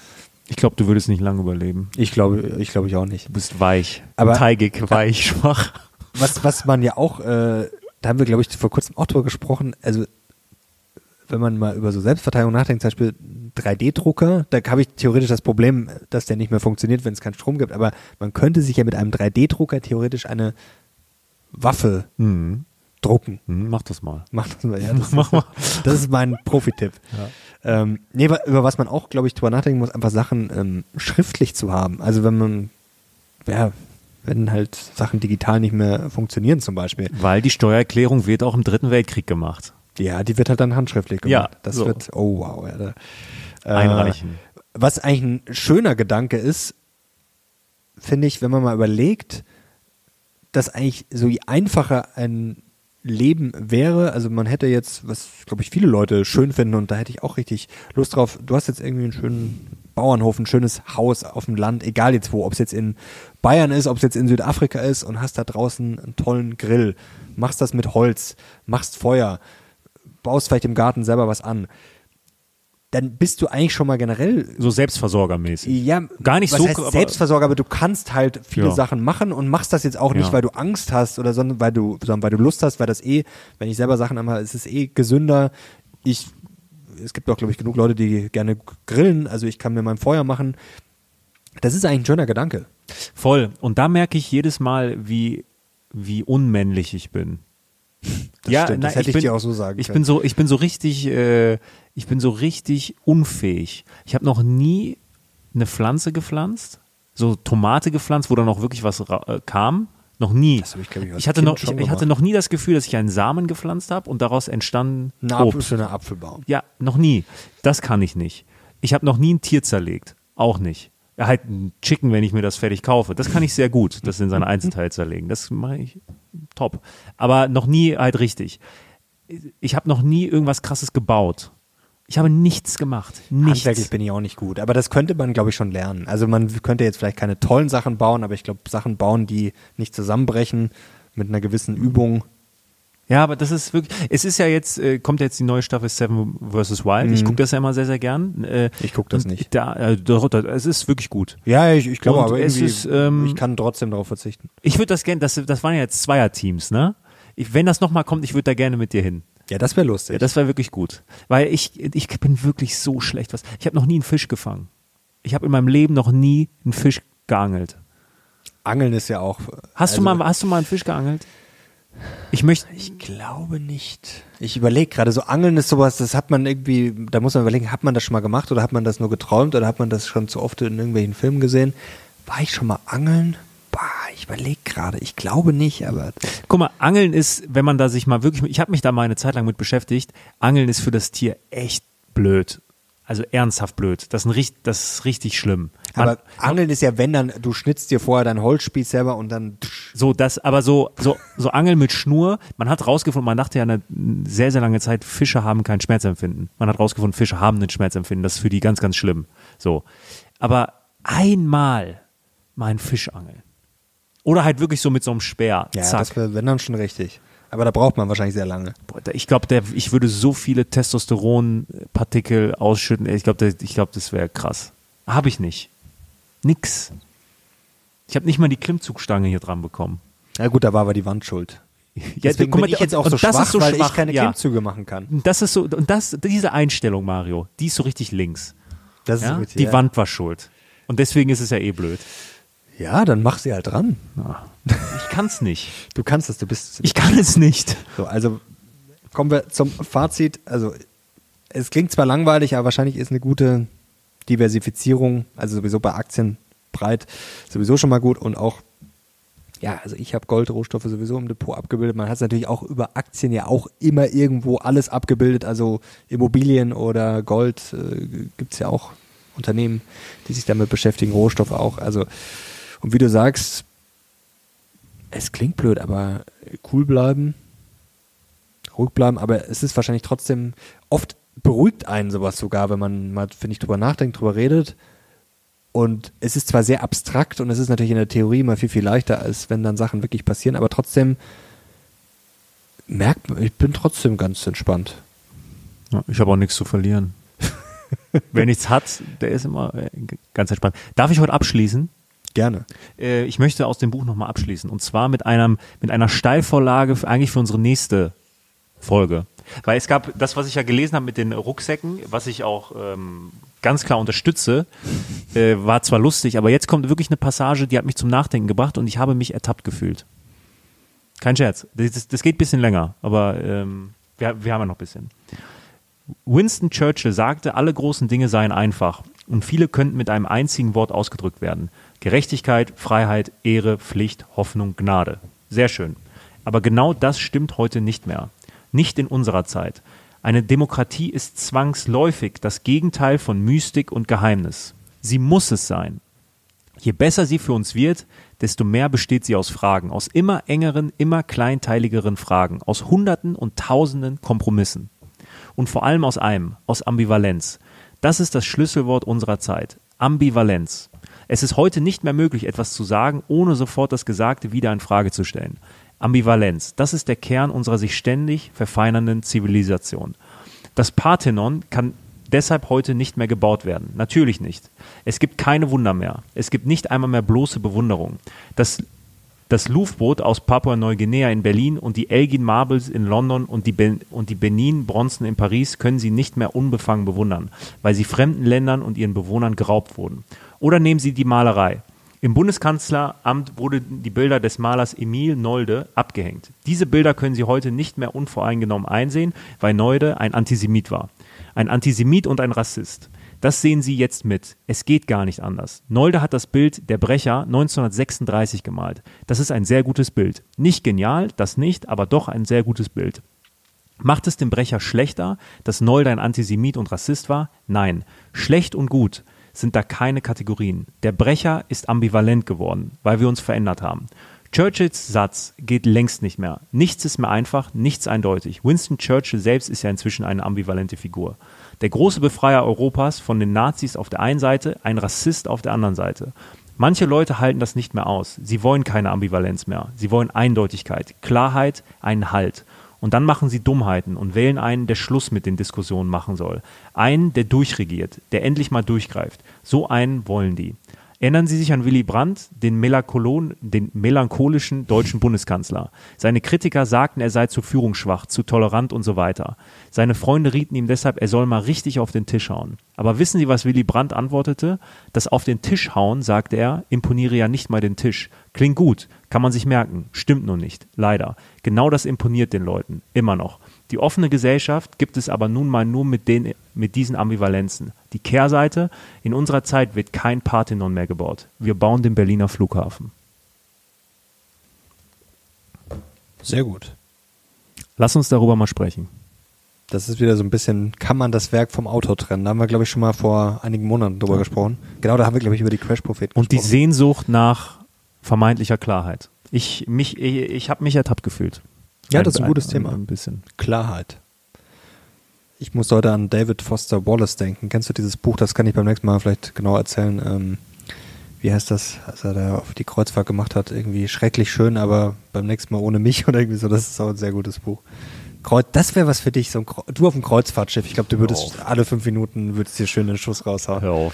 [SPEAKER 2] Ich glaube, du würdest nicht lange überleben.
[SPEAKER 1] Ich glaube, ich glaube ich auch nicht.
[SPEAKER 2] Du bist weich,
[SPEAKER 1] Aber-
[SPEAKER 2] teigig, weich, schwach.
[SPEAKER 1] Was, was man ja auch, äh, da haben wir, glaube ich, vor kurzem auch drüber gesprochen, also wenn man mal über so Selbstverteidigung nachdenkt, zum Beispiel 3D-Drucker, da habe ich theoretisch das Problem, dass der nicht mehr funktioniert, wenn es keinen Strom gibt, aber man könnte sich ja mit einem 3D-Drucker theoretisch eine Waffe
[SPEAKER 2] Hm.
[SPEAKER 1] Drucken.
[SPEAKER 2] Hm, mach das mal.
[SPEAKER 1] Mach das mal, ja. Das,
[SPEAKER 2] Mach mal.
[SPEAKER 1] das ist mein Profi-Tipp. Ähm, nee, über was man auch, glaube ich, drüber nachdenken muss, einfach Sachen ähm, schriftlich zu haben. Also wenn man, ja, wenn halt Sachen digital nicht mehr funktionieren zum Beispiel.
[SPEAKER 2] Weil die Steuererklärung wird auch im Dritten Weltkrieg gemacht.
[SPEAKER 1] Ja, die wird halt dann handschriftlich gemacht.
[SPEAKER 2] Ja,
[SPEAKER 1] das
[SPEAKER 2] so.
[SPEAKER 1] wird, oh wow. Ja, da, äh,
[SPEAKER 2] Einreichen.
[SPEAKER 1] Was eigentlich ein schöner Gedanke ist, finde ich, wenn man mal überlegt, dass eigentlich so je einfacher ein Leben wäre, also man hätte jetzt, was glaube ich viele Leute schön finden und da hätte ich auch richtig Lust drauf, du hast jetzt irgendwie einen schönen Bauernhof, ein schönes Haus auf dem Land, egal jetzt wo, ob es jetzt in Bayern ist, ob es jetzt in Südafrika ist und hast da draußen einen tollen Grill, machst das mit Holz, machst Feuer, baust vielleicht im Garten selber was an, dann bist du eigentlich schon mal generell
[SPEAKER 2] So selbstversorgermäßig.
[SPEAKER 1] ja,
[SPEAKER 2] Gar nicht
[SPEAKER 1] was
[SPEAKER 2] so,
[SPEAKER 1] heißt
[SPEAKER 2] aber-
[SPEAKER 1] Selbstversorger, aber du kannst halt viele
[SPEAKER 2] Ja.
[SPEAKER 1] Sachen machen und machst das jetzt auch nicht,
[SPEAKER 2] Ja.
[SPEAKER 1] weil du Angst hast oder sondern weil du, sondern weil du Lust hast, weil das eh, wenn ich selber Sachen mache, ist es eh gesünder. Ich, es gibt auch, glaube ich, genug Leute, die gerne grillen, also ich kann mir mein Feuer machen. Das ist eigentlich ein schöner Gedanke.
[SPEAKER 2] Voll. Und da merke ich jedes Mal, wie, wie unmännlich ich bin.
[SPEAKER 1] Das stimmt, das hätte ich
[SPEAKER 2] bin,
[SPEAKER 1] dir auch so sagen
[SPEAKER 2] Ich
[SPEAKER 1] können.
[SPEAKER 2] bin so, ich bin so richtig, äh, ich bin so richtig unfähig. Ich habe noch nie eine Pflanze gepflanzt, so Tomate gepflanzt, wo dann auch wirklich was äh, kam. Noch nie.
[SPEAKER 1] Ich, ich,
[SPEAKER 2] ich hatte noch, ich, hatte noch nie das Gefühl, dass ich einen Samen gepflanzt habe und daraus entstanden
[SPEAKER 1] Ein Apfel,
[SPEAKER 2] Obst.
[SPEAKER 1] schöner Apfelbaum.
[SPEAKER 2] Ja, noch nie. Das kann ich nicht. Ich habe noch nie ein Tier zerlegt. Auch nicht. Ja, halt ein Chicken, wenn ich mir das fertig kaufe. Das kann ich sehr gut, das in seine Einzelteile zerlegen. Das mache ich top. Aber noch nie halt richtig. Ich habe noch nie irgendwas krasses gebaut. Ich habe nichts gemacht. Nichts.
[SPEAKER 1] Handwerklich bin ich auch nicht gut, aber das könnte man, glaube ich, schon lernen. Also man könnte jetzt vielleicht keine tollen Sachen bauen, aber ich glaube, Sachen bauen, die nicht zusammenbrechen mit einer gewissen Übung.
[SPEAKER 2] Ja, aber das ist wirklich, es ist ja jetzt, äh, kommt jetzt die neue Staffel Seven vs. Wild. Ich
[SPEAKER 1] Mhm.
[SPEAKER 2] gucke das ja immer sehr, sehr gern. Äh,
[SPEAKER 1] Ich guck das nicht.
[SPEAKER 2] Da, äh, doch, doch, es ist wirklich gut.
[SPEAKER 1] Ja, ich, ich glaube aber
[SPEAKER 2] es
[SPEAKER 1] irgendwie,
[SPEAKER 2] ist, ähm,
[SPEAKER 1] ich kann trotzdem darauf verzichten.
[SPEAKER 2] Ich würde das gerne, das, das waren ja jetzt Zweierteams, ne? Ich, wenn das nochmal kommt, ich würde da gerne mit dir hin.
[SPEAKER 1] Ja, das wäre lustig.
[SPEAKER 2] Ja, das wäre wirklich gut. Weil ich, ich bin wirklich so schlecht. Was, ich habe noch nie einen Fisch gefangen. Ich habe in meinem Leben noch nie einen Fisch geangelt.
[SPEAKER 1] Angeln ist ja auch.
[SPEAKER 2] Hast,
[SPEAKER 1] also,
[SPEAKER 2] du, mal, hast du mal einen Fisch geangelt? Ich möchte.
[SPEAKER 1] Ich glaube nicht. Ich überlege gerade, so Angeln ist sowas, das hat man irgendwie, da muss man überlegen, hat man das schon mal gemacht oder hat man das nur geträumt oder hat man das schon zu oft in irgendwelchen Filmen gesehen? War ich schon mal angeln? Boah, ich überlege gerade, ich glaube nicht, aber.
[SPEAKER 2] Guck mal, Angeln ist, wenn man da sich mal wirklich, ich habe mich da mal eine Zeit lang mit beschäftigt, Angeln ist für das Tier echt blöd. Also ernsthaft blöd. Das ist, ein, richt- das ist richtig schlimm. Man,
[SPEAKER 1] Aber Angeln ist ja, wenn dann, du schnitzt dir vorher dein Holzspieß selber und dann.
[SPEAKER 2] So, das, aber so, so, so Angeln mit Schnur. Man hat rausgefunden, man dachte ja eine sehr, sehr lange Zeit, Fische haben kein Schmerzempfinden. Man hat rausgefunden, Fische haben ein Schmerzempfinden. Das ist für die ganz, ganz schlimm. So. Aber einmal mal einen Fisch angeln. Oder halt wirklich so mit so einem Speer.
[SPEAKER 1] Ja,
[SPEAKER 2] Zack.
[SPEAKER 1] das wäre, wenn dann schon richtig. Aber da braucht man wahrscheinlich sehr lange.
[SPEAKER 2] Ich glaube, ich würde so viele Testosteronpartikel ausschütten. Ich glaube, ich glaube, das wäre krass. Habe ich nicht. Nix. Ich habe nicht mal die Klimmzugstange hier dran bekommen.
[SPEAKER 1] Na gut, da war aber die Wand schuld.
[SPEAKER 2] Ja,
[SPEAKER 1] Deswegen
[SPEAKER 2] guck mal,
[SPEAKER 1] bin ich jetzt auch so schwach,
[SPEAKER 2] ist so
[SPEAKER 1] weil
[SPEAKER 2] schwach,
[SPEAKER 1] ich keine
[SPEAKER 2] ja.
[SPEAKER 1] Klimmzüge machen kann.
[SPEAKER 2] Das ist so, und das, diese Einstellung, Mario, die ist so richtig links.
[SPEAKER 1] Das
[SPEAKER 2] Ja?
[SPEAKER 1] richtig,
[SPEAKER 2] Die
[SPEAKER 1] ja.
[SPEAKER 2] Wand war schuld. Und deswegen ist es ja eh blöd.
[SPEAKER 1] Ja, dann mach sie halt dran.
[SPEAKER 2] Ja. Ich kann's nicht.
[SPEAKER 1] Du kannst es, du bist.
[SPEAKER 2] Ich kann es nicht.
[SPEAKER 1] So, also kommen wir zum Fazit. Also es klingt zwar langweilig, aber wahrscheinlich ist eine gute Diversifizierung, also sowieso bei Aktien breit, sowieso schon mal gut und auch ja, also ich habe Goldrohstoffe sowieso im Depot abgebildet. Man hat es natürlich auch über Aktien ja auch immer irgendwo alles abgebildet. Also Immobilien oder Gold äh, gibt es ja auch Unternehmen, die sich damit beschäftigen, Rohstoffe auch. Also, und wie du sagst, es klingt blöd, aber cool bleiben, ruhig bleiben, aber es ist wahrscheinlich trotzdem, oft beruhigt einen sowas sogar, wenn man mal, finde ich, drüber nachdenkt, drüber redet. Und es ist zwar sehr abstrakt und es ist natürlich in der Theorie mal viel, viel leichter, als wenn dann Sachen wirklich passieren, aber trotzdem merkt man, ich bin trotzdem ganz entspannt.
[SPEAKER 2] Ja, ich habe auch nichts zu verlieren. Wer nichts hat, der ist immer äh, ganz entspannt. Darf ich heute abschließen?
[SPEAKER 1] Gerne.
[SPEAKER 2] Äh, ich möchte aus dem Buch nochmal abschließen. Und zwar mit einem, mit einer Steilvorlage für, eigentlich für unsere nächste Folge. Weil es gab das, was ich ja gelesen habe mit den Rucksäcken, was ich auch ähm, ganz klar unterstütze, äh, war zwar lustig, aber jetzt kommt wirklich eine Passage, die hat mich zum Nachdenken gebracht und ich habe mich ertappt gefühlt. Kein Scherz. Das, das geht ein bisschen länger, aber ähm, wir, wir haben ja noch ein bisschen. Winston Churchill sagte, alle großen Dinge seien einfach und viele könnten mit einem einzigen Wort ausgedrückt werden. Gerechtigkeit, Freiheit, Ehre, Pflicht, Hoffnung, Gnade. Sehr schön. Aber genau das stimmt heute nicht mehr. Nicht in unserer Zeit. Eine Demokratie ist zwangsläufig das Gegenteil von Mystik und Geheimnis. Sie muss es sein. Je besser sie für uns wird, desto mehr besteht sie aus Fragen, aus immer engeren, immer kleinteiligeren Fragen, aus Hunderten und Tausenden Kompromissen. Und vor allem aus einem, aus Ambivalenz. Das ist das Schlüsselwort unserer Zeit. Ambivalenz. Es ist heute nicht mehr möglich, etwas zu sagen, ohne sofort das Gesagte wieder in Frage zu stellen. Ambivalenz, das ist der Kern unserer sich ständig verfeinernden Zivilisation. Das Parthenon kann deshalb heute nicht mehr gebaut werden. Natürlich nicht. Es gibt keine Wunder mehr. Es gibt nicht einmal mehr bloße Bewunderung. Das, das Louvre-Boot aus Papua-Neuguinea in Berlin und die Elgin Marbles in London und die, ben und die Benin-Bronzen in Paris können Sie nicht mehr unbefangen bewundern, weil sie fremden Ländern und ihren Bewohnern geraubt wurden. Oder nehmen Sie die Malerei. Im Bundeskanzleramt wurden die Bilder des Malers Emil Nolde abgehängt. Diese Bilder können Sie heute nicht mehr unvoreingenommen einsehen, weil Nolde ein Antisemit war. Ein Antisemit und ein Rassist. Das sehen Sie jetzt mit. Es geht gar nicht anders. Nolde hat das Bild Der Brecher 1936 gemalt. Das ist ein sehr gutes Bild. Nicht genial, das nicht, aber doch ein sehr gutes Bild. Macht es dem Brecher schlechter, dass Nolde ein Antisemit und Rassist war? Nein. Schlecht und gut sind da keine Kategorien. Der Brecher ist ambivalent geworden, weil wir uns verändert haben. Churchills Satz geht längst nicht mehr. Nichts ist mehr einfach, nichts eindeutig. Winston Churchill selbst ist ja inzwischen eine ambivalente Figur. Der große Befreier Europas von den Nazis auf der einen Seite, ein Rassist auf der anderen Seite. Manche Leute halten das nicht mehr aus. Sie wollen keine Ambivalenz mehr. Sie wollen Eindeutigkeit, Klarheit, einen Halt. Und dann machen sie Dummheiten und wählen einen, der Schluss mit den Diskussionen machen soll. Einen, der durchregiert, der endlich mal durchgreift. So einen wollen die. Erinnern Sie sich an Willy Brandt, den, den melancholischen deutschen Bundeskanzler. Seine Kritiker sagten, er sei zu führungsschwach, zu tolerant und so weiter. Seine Freunde rieten ihm deshalb, er soll mal richtig auf den Tisch hauen. Aber wissen Sie, was Willy Brandt antwortete? Das auf den Tisch hauen, sagte er, imponiere ja nicht mal den Tisch. Klingt gut, kann man sich merken, stimmt nur nicht, leider. Genau das imponiert den Leuten, immer noch. Die offene Gesellschaft gibt es aber nun mal nur mit, den, mit diesen Ambivalenzen. Die Kehrseite, in unserer Zeit wird kein Parthenon mehr gebaut. Wir bauen den Berliner Flughafen.
[SPEAKER 1] Sehr gut.
[SPEAKER 2] Lass uns darüber mal sprechen.
[SPEAKER 1] Das ist wieder so ein bisschen, kann man das Werk vom Autor trennen? Da haben wir, glaube ich, schon mal vor einigen Monaten drüber ja. gesprochen. Genau, da haben wir, glaube ich, über die Crash-Propheten
[SPEAKER 2] gesprochen. Und die Sehnsucht nach vermeintlicher Klarheit. Ich, ich, ich habe mich ertappt gefühlt.
[SPEAKER 1] Ja, das ist ein gutes ein, Thema.
[SPEAKER 2] Ein bisschen.
[SPEAKER 1] Klarheit. Ich muss heute an David Foster Wallace denken. Kennst du dieses Buch? Das kann ich beim nächsten Mal vielleicht genau erzählen. Ähm, wie heißt das, als er da auf die Kreuzfahrt gemacht hat? Irgendwie schrecklich schön, aber beim nächsten Mal ohne mich oder irgendwie so. Das ist auch ein sehr gutes Buch. Kreuz, das wäre was für dich, so ein du auf dem Kreuzfahrtschiff. Ich glaube, du würdest alle fünf Minuten würdest dir schön den Schuss raushauen. Hör auf.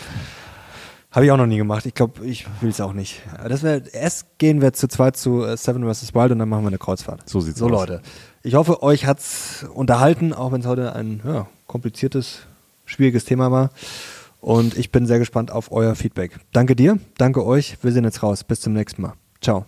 [SPEAKER 1] Habe ich auch noch nie gemacht. Ich glaube, ich will es auch nicht. Das wär, erst gehen wir zu zweit zu äh, Seven vs. Wild und dann machen wir eine Kreuzfahrt.
[SPEAKER 2] So sieht's
[SPEAKER 1] so,
[SPEAKER 2] aus.
[SPEAKER 1] So Leute. Ich hoffe, euch hat's unterhalten, auch wenn es heute ein ja, kompliziertes, schwieriges Thema war. Und ich bin sehr gespannt auf euer Feedback. Danke dir, danke euch. Wir sehen jetzt raus. Bis zum nächsten Mal. Ciao.